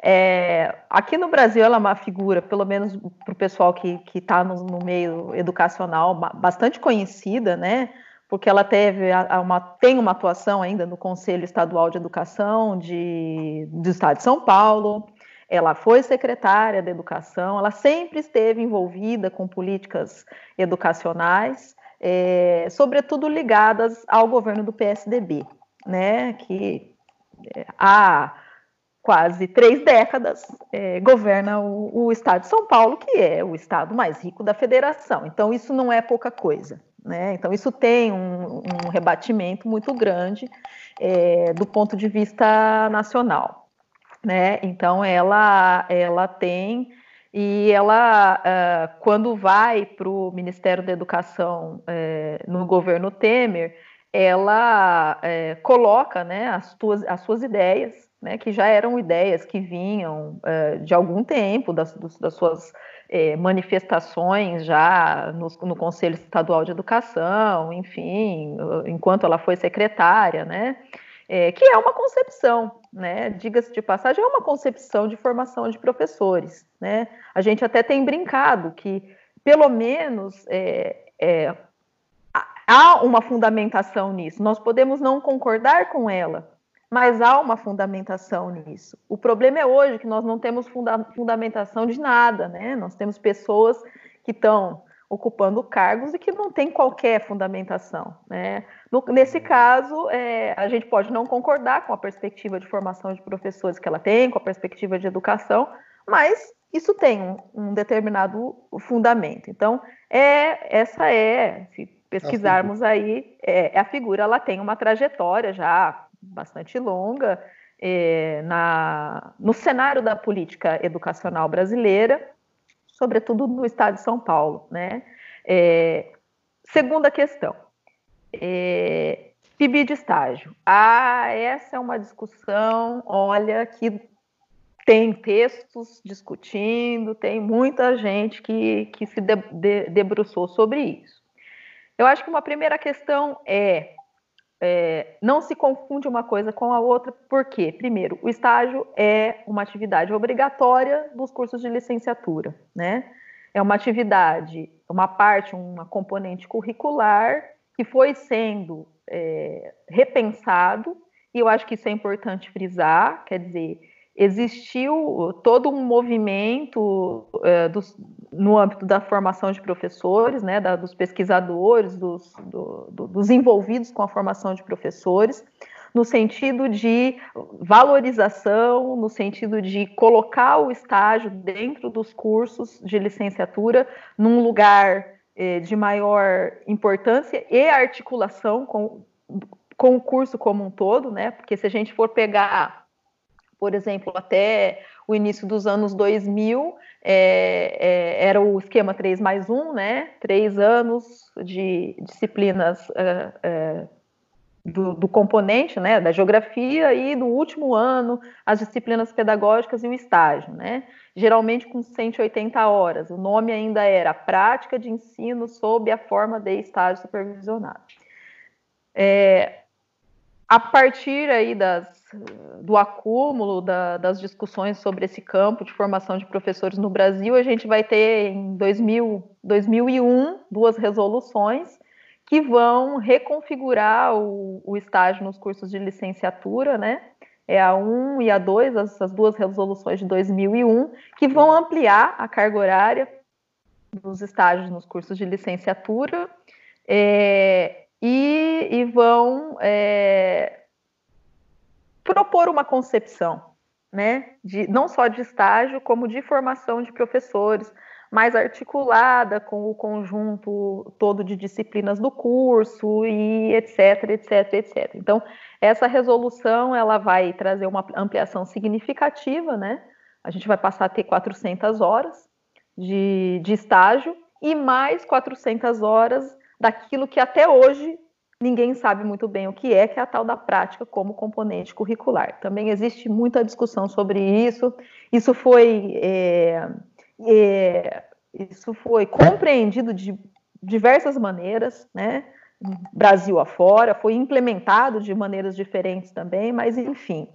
é, aqui no Brasil ela é uma figura, pelo menos para o pessoal que está no, no, meio educacional, bastante conhecida, né? Porque ela teve uma, tem uma atuação ainda no Conselho Estadual de Educação de, do Estado de São Paulo. Ela foi secretária de Educação, ela sempre esteve envolvida com políticas educacionais, é, sobretudo ligadas ao governo do PSDB, né? Que é, a quase três décadas, é, governa o, o, estado de São Paulo, que é o estado mais rico da federação. Então, isso não é pouca coisa. Né? Então, isso tem um, um rebatimento muito grande é, do ponto de vista nacional. Né? Então, ela, ela tem. E ela, uh, quando vai para o Ministério da Educação uh, no governo Temer, ela uh, coloca né, as, tuas, as suas ideias né, que já eram ideias que vinham uh, de algum tempo, das, das suas eh, manifestações já no, no, Conselho Estadual de Educação, enfim, enquanto ela foi secretária, né, é, que é uma concepção, né, diga-se de passagem, é uma concepção de formação de professores. Né? A gente até tem brincado que, pelo menos, é, é, há uma fundamentação nisso. Nós podemos não concordar com ela, mas há uma fundamentação nisso. O problema é hoje que nós não temos funda fundamentação de nada, né? Nós temos pessoas que estão ocupando cargos e que não tem qualquer fundamentação, né? No, nesse caso, é, a gente pode não concordar com a perspectiva de formação de professores que ela tem, com a perspectiva de educação, mas isso tem um, um determinado fundamento. Então, é essa é, se pesquisarmos aí, é, é a figura, ela tem uma trajetória já bastante longa é, na, no cenário da política educacional brasileira sobretudo no estado de São Paulo. Né? É, segunda questão, é, PIB de estágio. Ah, essa é uma discussão, olha, que tem textos discutindo, tem muita gente que, que se de, de, debruçou sobre isso. Eu acho que uma primeira questão é, é, não se confunde uma coisa com a outra, porque, primeiro, o estágio é uma atividade obrigatória dos cursos de licenciatura, né? É uma atividade, uma parte, uma componente curricular que foi sendo é, repensado, e eu acho que isso é importante frisar, quer dizer, existiu todo um movimento é, dos, no âmbito da formação de professores, né, da, dos pesquisadores, dos, do, do, dos envolvidos com a formação de professores, no sentido de valorização, no sentido de colocar o estágio dentro dos cursos de licenciatura num lugar eh, de maior importância e articulação com, com o curso como um todo, né? Porque se a gente for pegar, por exemplo, até o início dos anos 2000, é, é, era o esquema 3 mais 1, né? Três anos de disciplinas é, é, do, do, componente, né? Da geografia e no último ano as disciplinas pedagógicas e o estágio, né? Geralmente com 180 horas. O nome ainda era Prática de Ensino sob a forma de estágio supervisionado. É, a partir aí das do acúmulo da, das discussões sobre esse campo de formação de professores no Brasil, a gente vai ter em 2000, 2001 duas resoluções que vão reconfigurar o, o estágio nos cursos de licenciatura, né? É a 1 e a 2, essas duas resoluções de 2001, que vão ampliar a carga horária dos estágios nos cursos de licenciatura é, e, e, vão é, propor uma concepção, né, de, não só de estágio, como de formação de professores, mais articulada com o conjunto todo de disciplinas do curso e etc, etc, etc. Então, essa resolução ela vai trazer uma ampliação significativa, né? A gente vai passar a ter 400 horas de, de estágio e mais 400 horas daquilo que até hoje ninguém sabe muito bem o que é, que é a tal da prática como componente curricular. Também existe muita discussão sobre isso. Isso foi, é, é, isso foi compreendido de diversas maneiras, né? Brasil afora, foi implementado de maneiras diferentes também, mas enfim.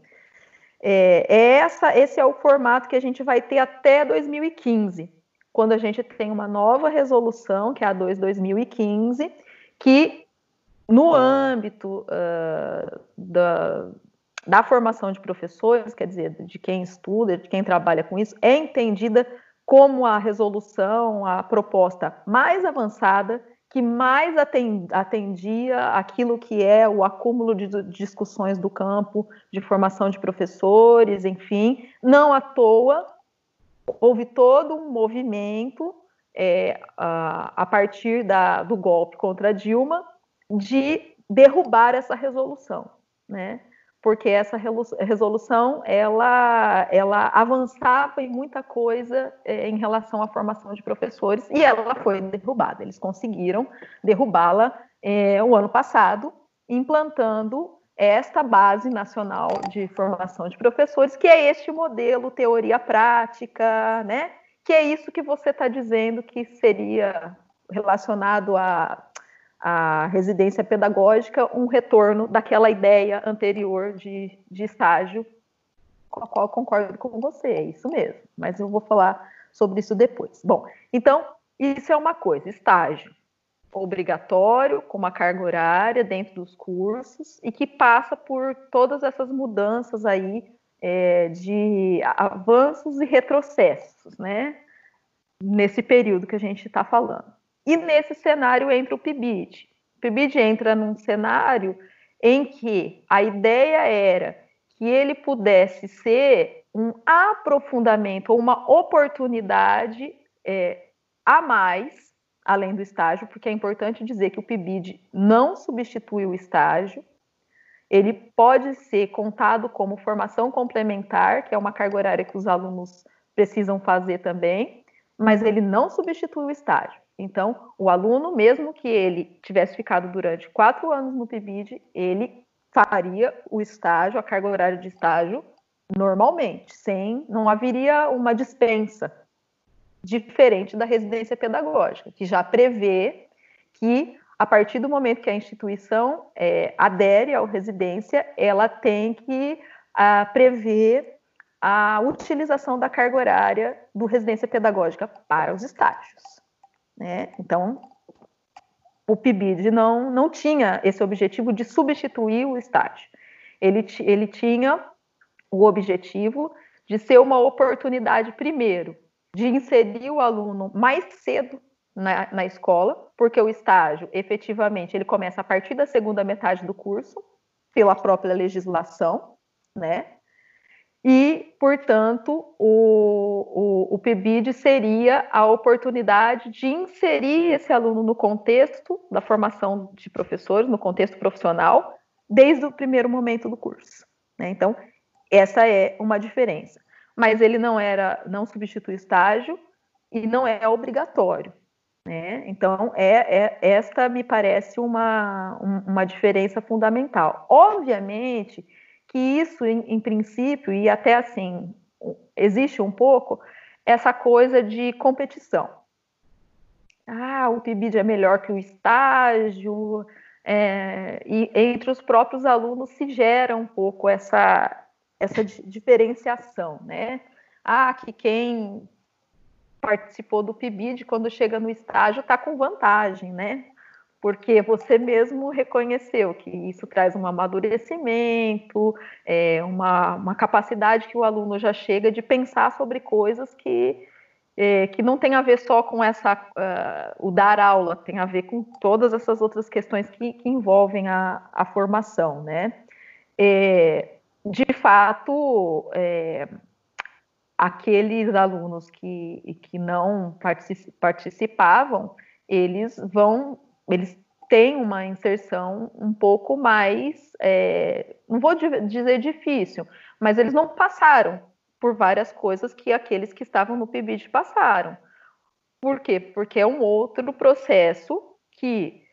É, é essa, esse é o formato que a gente vai ter até 2015, quando a gente tem uma nova resolução, que é a 2 2015, que no âmbito uh, da, da formação de professores, quer dizer, de quem estuda, de quem trabalha com isso, é entendida como a resolução, a proposta mais avançada, que mais atendia aquilo que é o acúmulo de discussões do campo de formação de professores, enfim, não à toa houve todo um movimento é, a, a, partir da, do golpe contra Dilma de derrubar essa resolução, né? Porque essa resolução ela, ela avançava em muita coisa é, em relação à formação de professores e ela foi derrubada. Eles conseguiram derrubá-la é, o ano passado, implantando esta base nacional de formação de professores, que é este modelo teoria prática, né? Que é isso que você está dizendo que seria relacionado a a residência pedagógica um retorno daquela ideia anterior de, de estágio, com a qual concordo com você, é isso mesmo, mas eu vou falar sobre isso depois. Bom, então, isso é uma coisa, estágio obrigatório, com uma carga horária dentro dos cursos e que passa por todas essas mudanças aí é, de avanços e retrocessos, né? Nesse período que a gente está falando. E nesse cenário entra o PIBID. O PIBID entra num cenário em que a ideia era que ele pudesse ser um aprofundamento ou uma oportunidade é, a mais, além do estágio, porque é importante dizer que o PIBID não substitui o estágio, ele pode ser contado como formação complementar, que é uma carga horária que os alunos precisam fazer também, mas ele não substitui o estágio. Então, o aluno, mesmo que ele tivesse ficado durante quatro anos no PIBID, ele faria o estágio, a carga horária de estágio, normalmente, sem, não haveria uma dispensa diferente da residência pedagógica, que já prevê que a partir do momento que a instituição é, adere à residência, ela tem que a, ah, prever a utilização da carga horária do residência pedagógica para os estágios. Né? Então, o PIBID não, não tinha esse objetivo de substituir o estágio. Ele, ele tinha o objetivo de ser uma oportunidade, primeiro, de inserir o aluno mais cedo na, na escola, porque o estágio, efetivamente, ele começa a partir da segunda metade do curso, pela própria legislação, né? E, portanto, o, o, o PIBID seria a oportunidade de inserir esse aluno no contexto da formação de professores, no contexto profissional, desde o primeiro momento do curso. Né? Então, essa é uma diferença. Mas ele não era, não substitui estágio e não é obrigatório. Né? Então, é, é, esta me parece uma, uma diferença fundamental. Obviamente que isso, em, em princípio, e até assim, existe um pouco essa coisa de competição. Ah, o PIBID é melhor que o estágio, é, e entre os próprios alunos se gera um pouco essa, essa diferenciação, né? Ah, que quem participou do PIBID, quando chega no estágio, está com vantagem, né? Porque você mesmo reconheceu que isso traz um amadurecimento, é, uma, uma capacidade que o aluno já chega de pensar sobre coisas que, é, que não tem a ver só com essa uh, o dar aula, tem a ver com todas essas outras questões que, que envolvem a, a formação, né? É, de fato, é, aqueles alunos que, que não participavam, eles vão, eles têm uma inserção um pouco mais, é, não vou dizer difícil, mas eles não passaram por várias coisas que aqueles que estavam no PIBID passaram. Por quê? Porque é um outro processo que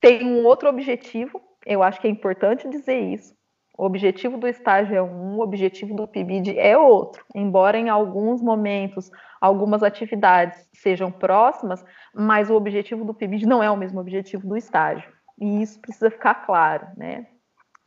tem um outro objetivo, eu acho que é importante dizer isso, o objetivo do estágio é um, o objetivo do PIBID é outro. Embora em alguns momentos algumas atividades sejam próximas, mas o objetivo do PIBID não é o mesmo objetivo do estágio. E isso precisa ficar claro, né?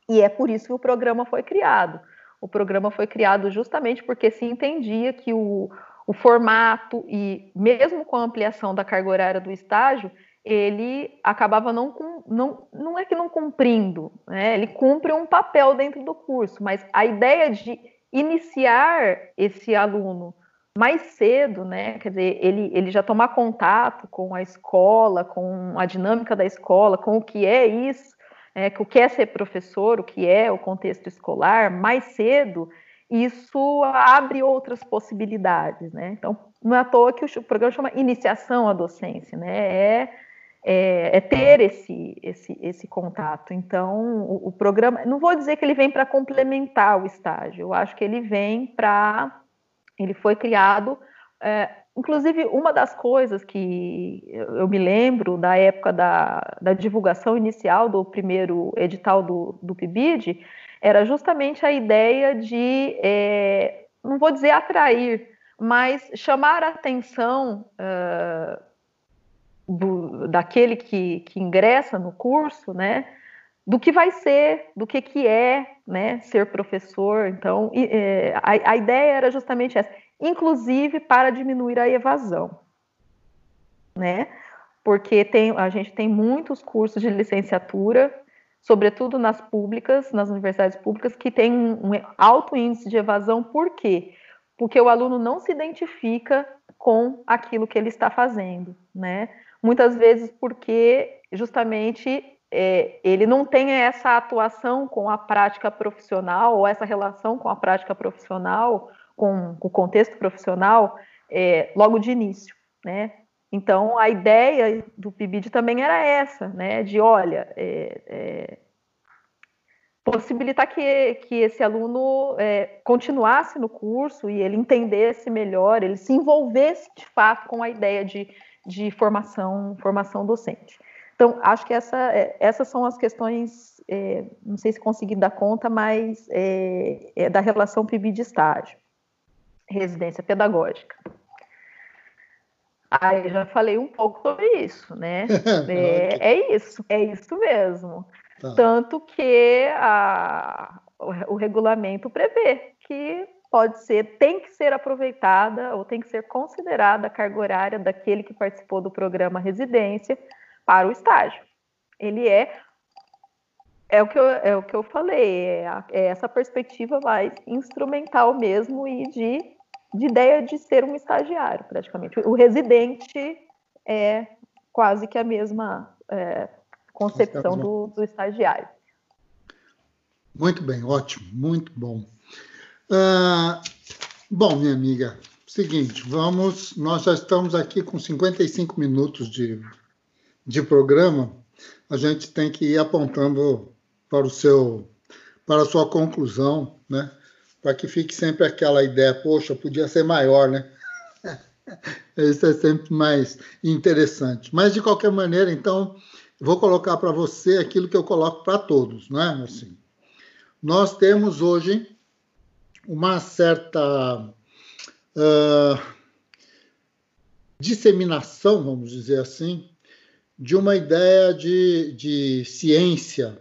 E é por isso que o programa foi criado. O programa foi criado justamente porque se entendia que o, o formato e mesmo com a ampliação da carga horária do estágio, ele acabava não, não, não é que não cumprindo, né? ele cumpre um papel dentro do curso, mas a ideia de iniciar esse aluno mais cedo, né? Quer dizer, ele, ele já tomar contato com a escola, com a dinâmica da escola, com o que é isso, é, o que é ser professor, o que é o contexto escolar, mais cedo, isso abre outras possibilidades, né? Então, não é à toa que o programa chama iniciação à docência, né? É é, é ter esse, esse, esse contato. Então, o, o programa, não vou dizer que ele vem para complementar o estágio, eu acho que ele vem para. Ele foi criado. É, inclusive, uma das coisas que eu me lembro da época da, da divulgação inicial do primeiro edital do, do PIBID era justamente a ideia de, é, não vou dizer atrair, mas chamar a atenção uh, do, daquele que, que ingressa no curso, né, do que vai ser, do que, que é né, ser professor. Então, e, é, a, a ideia era justamente essa, inclusive para diminuir a evasão, né? Porque tem, a gente tem muitos cursos de licenciatura, sobretudo nas públicas, nas universidades públicas, que tem um alto índice de evasão, por quê? Porque o aluno não se identifica com aquilo que ele está fazendo, né? Muitas vezes porque justamente é, ele não tem essa atuação com a prática profissional ou essa relação com a prática profissional, com, com o contexto profissional, é, logo de início, né? Então, a ideia do PIBID também era essa, né? De, olha, é, é possibilitar que, que esse aluno é, continuasse no curso e ele entendesse melhor, ele se envolvesse de fato com a ideia de, de formação, formação docente. Então, acho que essa, é, essas são as questões, é, não sei se consegui dar conta, mas é, é da relação PIB de estágio, residência pedagógica. Aí já falei um pouco sobre isso, né? é, é isso, é isso mesmo. Tá. Tanto que a, o, o regulamento prevê que pode ser, tem que ser aproveitada ou tem que ser considerada a carga horária daquele que participou do programa residência para o estágio. Ele é é o que eu, é o que eu falei, é, a, é essa perspectiva mais instrumental mesmo e de, de ideia de ser um estagiário, praticamente. O residente é quase que a mesma é, concepção do, do estagiário. Muito bem, ótimo, muito bom. Uh, bom, minha amiga, seguinte, vamos, nós já estamos aqui com 55 minutos de, de programa, a gente tem que ir apontando para o seu, para a sua conclusão, né? Para que fique sempre aquela ideia, poxa, podia ser maior, né? Isso é sempre mais interessante. Mas de qualquer maneira, então, vou colocar para você aquilo que eu coloco para todos, não é? Assim, nós temos hoje uma certa uh, disseminação, vamos dizer assim, de uma ideia de, de ciência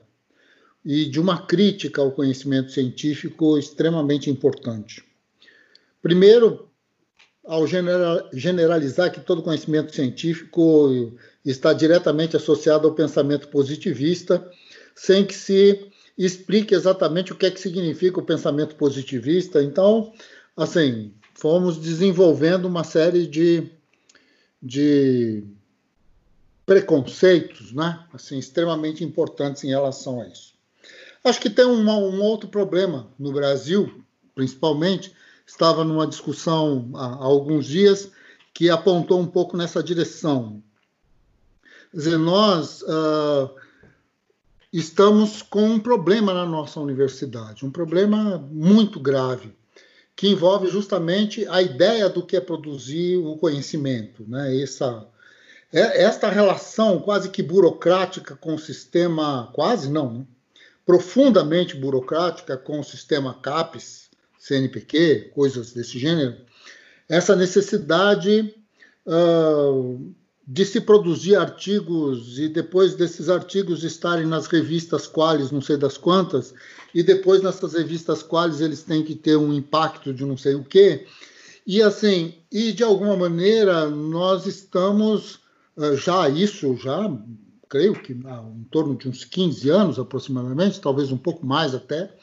e de uma crítica ao conhecimento científico extremamente importante. Primeiro, ao generalizar que todo conhecimento científico está diretamente associado ao pensamento positivista, sem que se explique exatamente o que é que significa o pensamento positivista. Então, assim, fomos desenvolvendo uma série de, de preconceitos, né? Assim, extremamente importantes em relação a isso. Acho que tem um, outro problema no Brasil, principalmente, estava numa discussão há, há alguns dias que apontou um pouco nessa direção. Quer dizer, nós uh, estamos com um problema na nossa universidade, um problema muito grave, que envolve justamente a ideia do que é produzir o conhecimento, né? Essa, é, esta relação quase que burocrática com o sistema, quase não, né? profundamente burocrática com o sistema CAPES, CNPq, coisas desse gênero, essa necessidade uh, de se produzir artigos e depois desses artigos estarem nas revistas quais, não sei das quantas, e depois nessas revistas quais eles têm que ter um impacto de não sei o quê. E assim, e de alguma maneira nós estamos uh, já isso já creio que em torno de uns 15 anos aproximadamente, talvez um pouco mais até,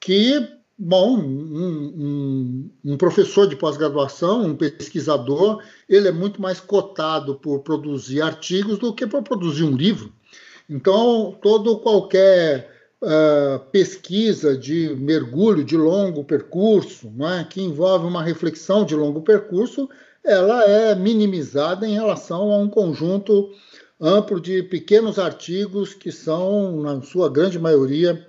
que Bom, um, um, um professor de pós-graduação, um pesquisador, ele é muito mais cotado por produzir artigos do que por produzir um livro. Então, todo qualquer uh, pesquisa de mergulho de longo percurso, é, que envolve uma reflexão de longo percurso, ela é minimizada em relação a um conjunto amplo de pequenos artigos que são, na sua grande maioria,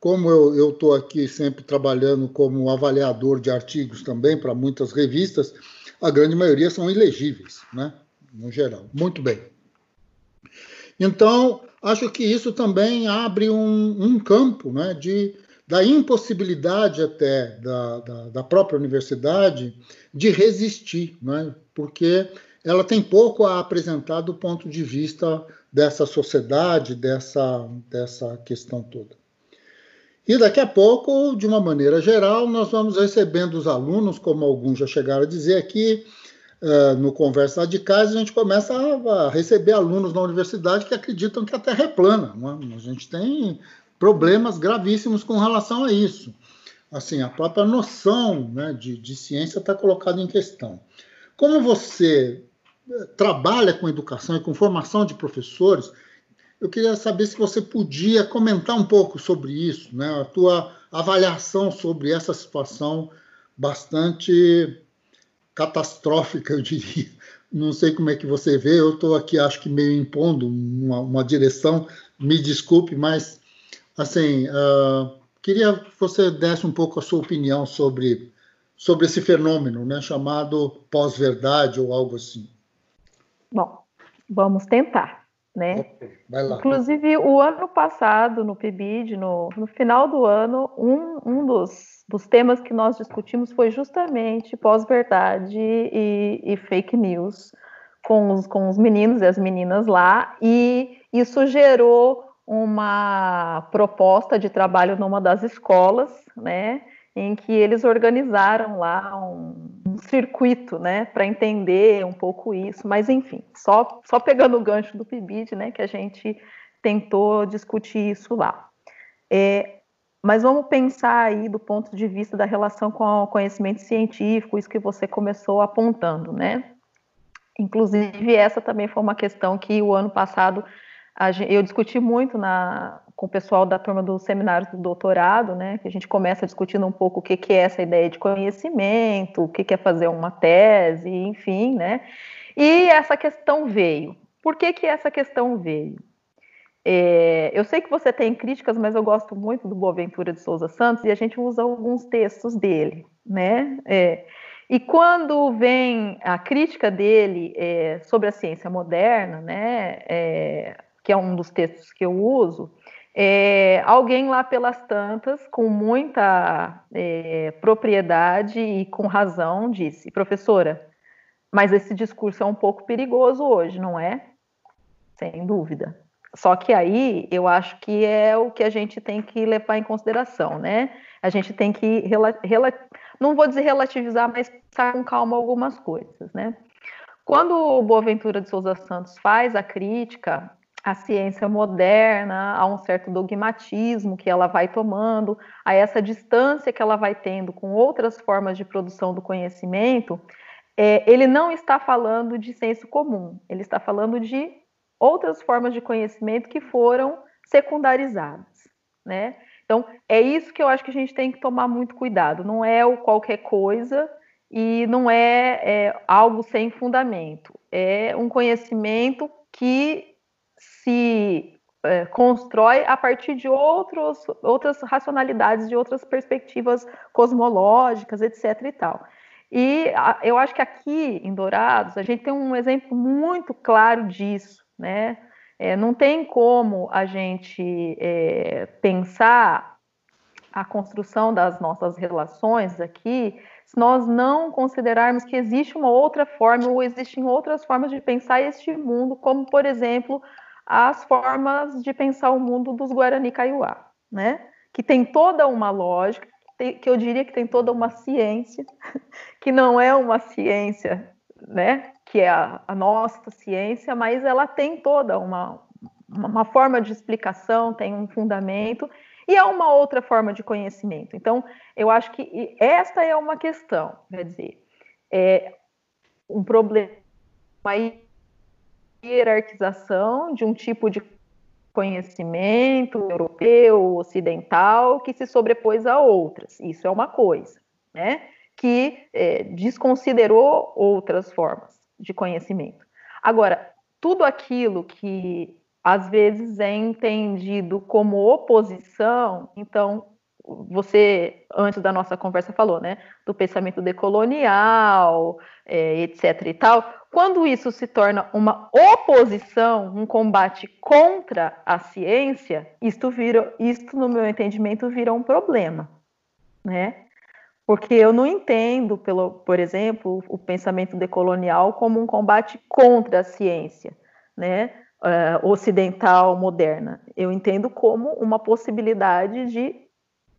como eu estou aqui sempre trabalhando como avaliador de artigos também para muitas revistas, a grande maioria são ilegíveis, né? no geral. Muito bem. Então, acho que isso também abre um, um campo né, de, da impossibilidade até da, da, da, própria universidade de resistir, né, porque ela tem pouco a apresentar do ponto de vista dessa sociedade, dessa, dessa questão toda. E daqui a pouco, de uma maneira geral, nós vamos recebendo os alunos, como alguns já chegaram a dizer aqui, uh, no Conversa Radicais, a gente começa a, a, receber alunos na universidade que acreditam que a Terra é plana. É? A gente tem problemas gravíssimos com relação a isso. Assim, a própria noção né, de, de ciência está colocada em questão. Como você eh, trabalha com educação e com formação de professores, eu queria saber se você podia comentar um pouco sobre isso, né? a tua avaliação sobre essa situação bastante catastrófica, eu diria. Não sei como é que você vê, eu estou aqui, acho que meio impondo uma, uma direção, me desculpe, mas assim, uh, queria que você desse um pouco a sua opinião sobre, sobre esse fenômeno, né, chamado pós-verdade ou algo assim. Bom, vamos tentar, né? Inclusive, o ano passado, no PIBID, no, no final do ano, um, um dos, dos temas que nós discutimos foi justamente pós-verdade e, e fake news com os, com os meninos e as meninas lá, e isso gerou uma proposta de trabalho numa das escolas, né, em que eles organizaram lá um, um circuito, né, para entender um pouco isso, mas enfim, só, só pegando o gancho do PIBID, né, que a gente tentou discutir isso lá. É, mas vamos pensar aí do ponto de vista da relação com o conhecimento científico, isso que você começou apontando, né? Inclusive, essa também foi uma questão que o ano passado eu discuti muito na, com o pessoal da turma do seminário do doutorado, né, que a gente começa discutindo um pouco o que, que é essa ideia de conhecimento, o que, que é fazer uma tese, enfim, né, e essa questão veio. Por que, que essa questão veio? É, eu sei que você tem críticas, mas eu gosto muito do Boaventura de Souza Santos e a gente usa alguns textos dele, né? É, e quando vem a crítica dele é, sobre a ciência moderna, né, é, que é um dos textos que eu uso, é, alguém lá pelas tantas, com muita é, propriedade e com razão, disse: professora, mas esse discurso é um pouco perigoso hoje, não é? Sem dúvida. Só que aí eu acho que é o que a gente tem que levar em consideração, né? A gente tem que, não vou dizer relativizar, mas pensar com calma algumas coisas, né? Quando o Boaventura de Souza Santos faz a crítica a ciência moderna, a um certo dogmatismo que ela vai tomando, a essa distância que ela vai tendo com outras formas de produção do conhecimento, é, ele não está falando de senso comum, ele está falando de outras formas de conhecimento que foram secundarizadas, né? Então, é isso que eu acho que a gente tem que tomar muito cuidado. Não é o qualquer coisa e não é, é algo sem fundamento. É um conhecimento que se é, constrói a partir de outros, outras racionalidades, de outras perspectivas cosmológicas, etc. e tal. E a, eu acho que aqui em Dourados a gente tem um exemplo muito claro disso, né? É, não tem como a gente é, pensar a construção das nossas relações aqui se nós não considerarmos que existe uma outra forma ou existem outras formas de pensar este mundo, como, por exemplo, as formas de pensar o mundo dos Guarani Kaiowá, né? Que tem toda uma lógica, que eu diria que tem toda uma ciência, que não é uma ciência, né? Que é a, a nossa ciência, mas ela tem toda uma, uma forma de explicação, tem um fundamento e é uma outra forma de conhecimento. Então, eu acho que esta é uma questão, quer dizer, é um problema aí hierarquização de um tipo de conhecimento europeu, ocidental, que se sobrepôs a outras. Isso é uma coisa, né? Que é, desconsiderou outras formas de conhecimento. Agora, tudo aquilo que às vezes é entendido como oposição, então você, antes da nossa conversa, falou, né, do pensamento decolonial, é, etc. e tal. Quando isso se torna uma oposição, um combate contra a ciência, isto, vira, isto no meu entendimento, vira um problema, né? Porque eu não entendo, pelo, por exemplo, o pensamento decolonial como um combate contra a ciência, né? Uh, ocidental moderna. Eu entendo como uma possibilidade de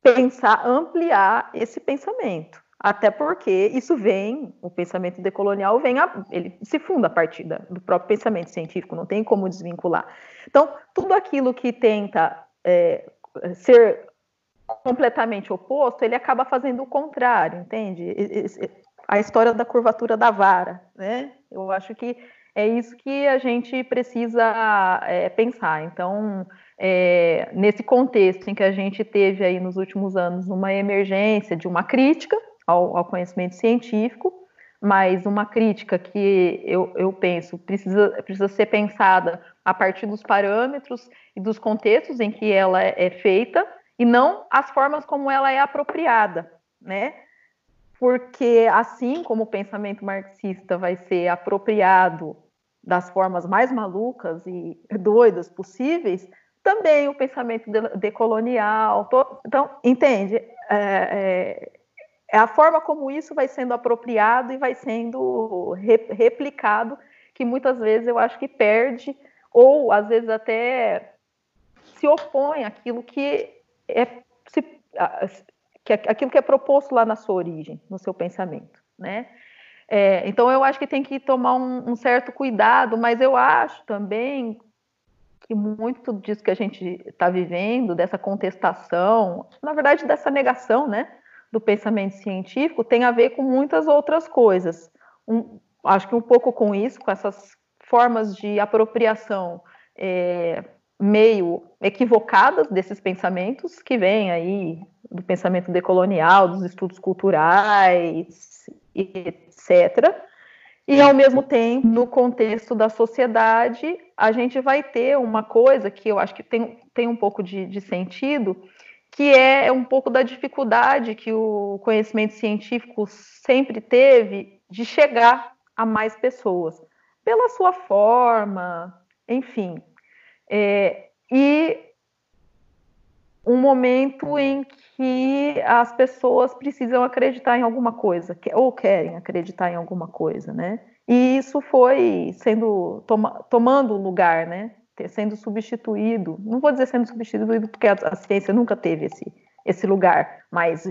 pensar, ampliar esse pensamento. Até porque isso vem, o pensamento decolonial vem, a, ele se funda a partir da, do próprio pensamento científico, não tem como desvincular. Então, tudo aquilo que tenta é, ser completamente oposto, ele acaba fazendo o contrário, entende? A história da curvatura da vara, né? Eu acho que é isso que a gente precisa é, pensar. Então, é, nesse contexto em que a gente teve aí nos últimos anos uma emergência de uma crítica ao, ao conhecimento científico, mas uma crítica que eu, eu penso precisa, precisa ser pensada a partir dos parâmetros e dos contextos em que ela é feita e não as formas como ela é apropriada, né? Porque assim como o pensamento marxista vai ser apropriado das formas mais malucas e doidas possíveis, também o pensamento decolonial. Então, entende? É, é, é, a forma como isso vai sendo apropriado e vai sendo re, replicado que muitas vezes eu acho que perde ou às vezes até se opõe àquilo que é se, que, aquilo que é proposto lá na sua origem, no seu pensamento, né? É, então eu acho que tem que tomar um, um, certo cuidado, mas eu acho também que muito disso que a gente está vivendo, dessa contestação, na verdade dessa negação, né, do pensamento científico, tem a ver com muitas outras coisas. Um, acho que um pouco com isso, com essas formas de apropriação é, meio equivocadas desses pensamentos que vêm aí do pensamento decolonial, dos estudos culturais, etc. E, ao mesmo tempo, no contexto da sociedade, a gente vai ter uma coisa que eu acho que tem, tem um pouco de, de sentido, que é um pouco da dificuldade que o conhecimento científico sempre teve de chegar a mais pessoas, pela sua forma, enfim. É, e um momento em que as pessoas precisam acreditar em alguma coisa, ou querem acreditar em alguma coisa, né? E isso foi sendo toma, tomando lugar, né? Sendo substituído. Não vou dizer sendo substituído porque a, ciência nunca teve esse, esse lugar mais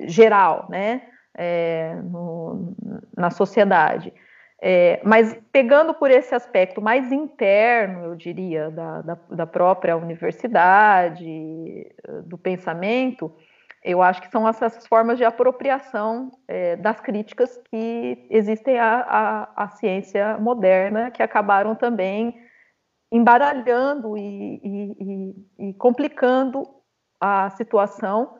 geral, né? É, no, na sociedade. É, mas pegando por esse aspecto mais interno, eu diria, da, da, da, própria universidade, do pensamento, eu acho que são essas formas de apropriação é, das críticas que existem à, à, à, ciência moderna, que acabaram também embaralhando e, e, e, e complicando a situação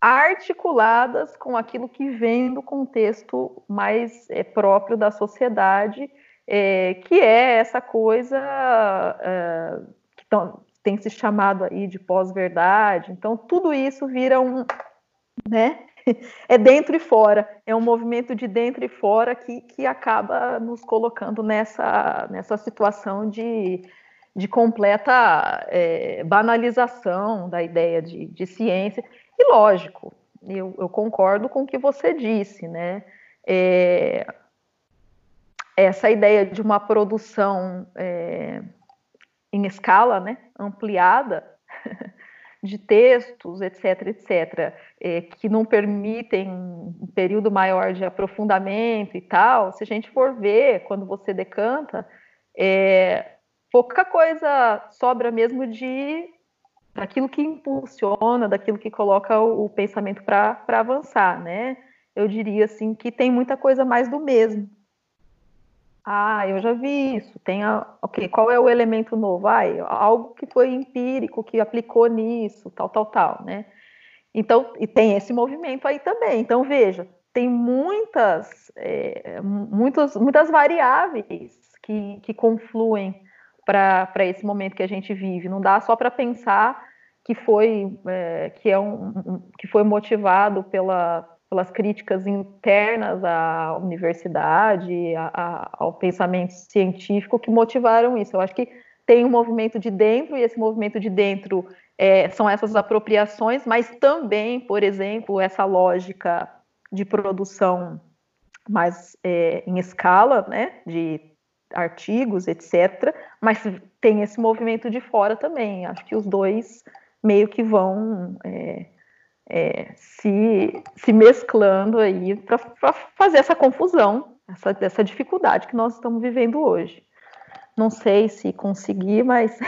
articuladas com aquilo que vem do contexto mais é, próprio da sociedade, é, que é essa coisa é, que tão, tem se chamado aí de pós-verdade. Então, tudo isso vira um. Né? É dentro e fora, é um movimento de dentro e fora que, que acaba nos colocando nessa, nessa situação de, de completa banalização da ideia de, de ciência e lógico, eu, eu concordo com o que você disse, né? É, essa ideia de uma produção é, em escala, né, ampliada, de textos, etc., etc., é, que não permitem um período maior de aprofundamento e tal, se a gente for ver, quando você decanta, é, pouca coisa sobra mesmo de daquilo que impulsiona, daquilo que coloca o, o pensamento para avançar, né? Eu diria assim que tem muita coisa mais do mesmo. Ah, eu já vi isso. Tem a, ok, qual é o elemento novo? Ah, algo que foi empírico, que aplicou nisso, tal, tal, tal, né? Então, e tem esse movimento aí também. Então, veja, tem muitas, é, muitas, muitas variáveis que, que confluem para esse momento que a gente vive. Não dá só para pensar que foi, é, que, é um, que foi motivado pela, pelas críticas internas à universidade, a, a, ao pensamento científico que motivaram isso. Eu acho que tem um movimento de dentro, e esse movimento de dentro é, são essas apropriações, mas também, por exemplo, essa lógica de produção mais é, em escala, né, de artigos, etc. Mas tem esse movimento de fora também. Acho que os dois meio que vão é, é, se, se mesclando aí para fazer essa confusão, essa, essa dificuldade que nós estamos vivendo hoje. Não sei se conseguir, mas.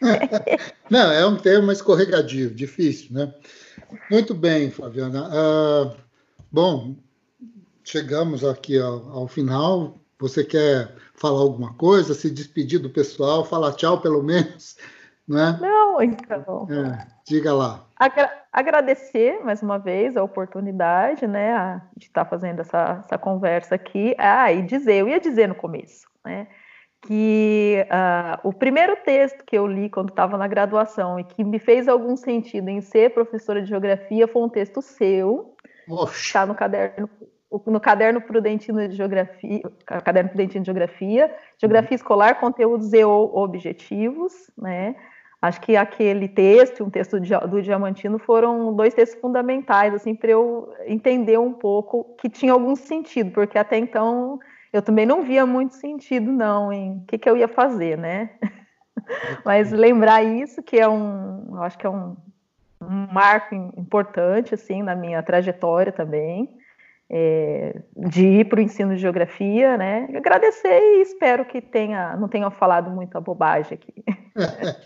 Não, é um tema escorregadio, difícil, né? Muito bem, Flaviana. Uh, bom, chegamos aqui ao, ao final. Você quer falar alguma coisa, se despedir do pessoal, falar tchau pelo menos, não é? Não, então. É, diga lá. Agra agradecer mais uma vez a oportunidade, né, de estar fazendo essa, essa conversa aqui. Ah, e dizer, eu ia dizer no começo, né, que uh, o primeiro texto que eu li quando estava na graduação e que me fez algum sentido em ser professora de geografia foi um texto seu, está no caderno no caderno prudentino de geografia, caderno prudentino de geografia, geografia uhum. escolar, conteúdos e objetivos, né? Acho que aquele texto, um texto do Diamantino, foram dois textos fundamentais, assim, para eu entender um pouco que tinha algum sentido, porque até então eu também não via muito sentido, não, em o que, que eu ia fazer, né? Mas lembrar isso, que é um, acho que é um, um marco importante, assim, na minha trajetória também, é, de ir para o ensino de geografia, né? Agradecer e espero que tenha, não tenha falado muita bobagem aqui.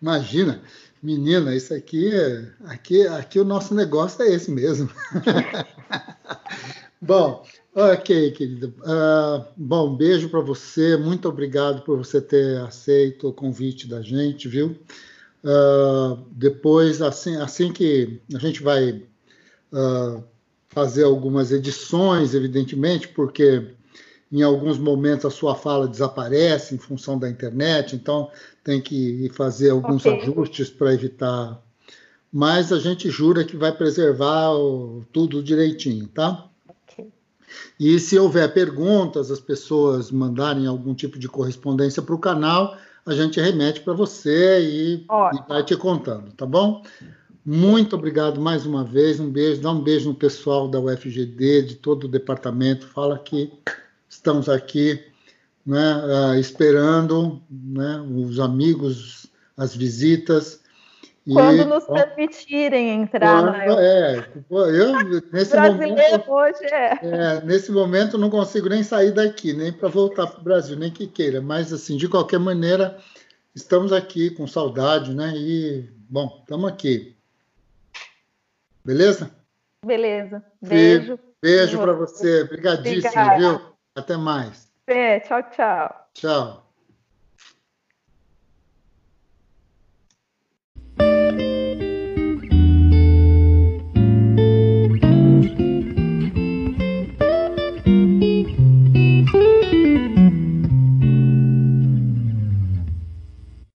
Imagina, menina, isso aqui, aqui, aqui o nosso negócio é esse mesmo. bom, ok, querida. Uh, bom, beijo para você. Muito obrigado por você ter aceito o convite da gente, viu? Uh, depois, assim, assim que a gente vai uh, fazer algumas edições, evidentemente, porque em alguns momentos a sua fala desaparece em função da internet, então tem que fazer alguns okay. ajustes para evitar. Mas a gente jura que vai preservar o, tudo direitinho, tá? Okay. E se houver perguntas, as pessoas mandarem algum tipo de correspondência para o canal, a gente remete para você e, e vai te contando, tá bom? Muito obrigado mais uma vez. Um beijo. Dá um beijo no pessoal da UFGD, de todo o departamento. Fala que estamos aqui né, uh, esperando né, os amigos, as visitas. Quando e, nos permitirem entrar. Quando, é, eu, nesse momento, hoje é. é. Nesse momento não consigo nem sair daqui, nem para voltar para o Brasil, nem que queira. Mas, assim, de qualquer maneira, estamos aqui com saudade, né? E, bom, estamos aqui. Beleza? Beleza. Beijo. Beijo para você. Obrigadíssimo, viu? Até mais. É, tchau, tchau. Tchau.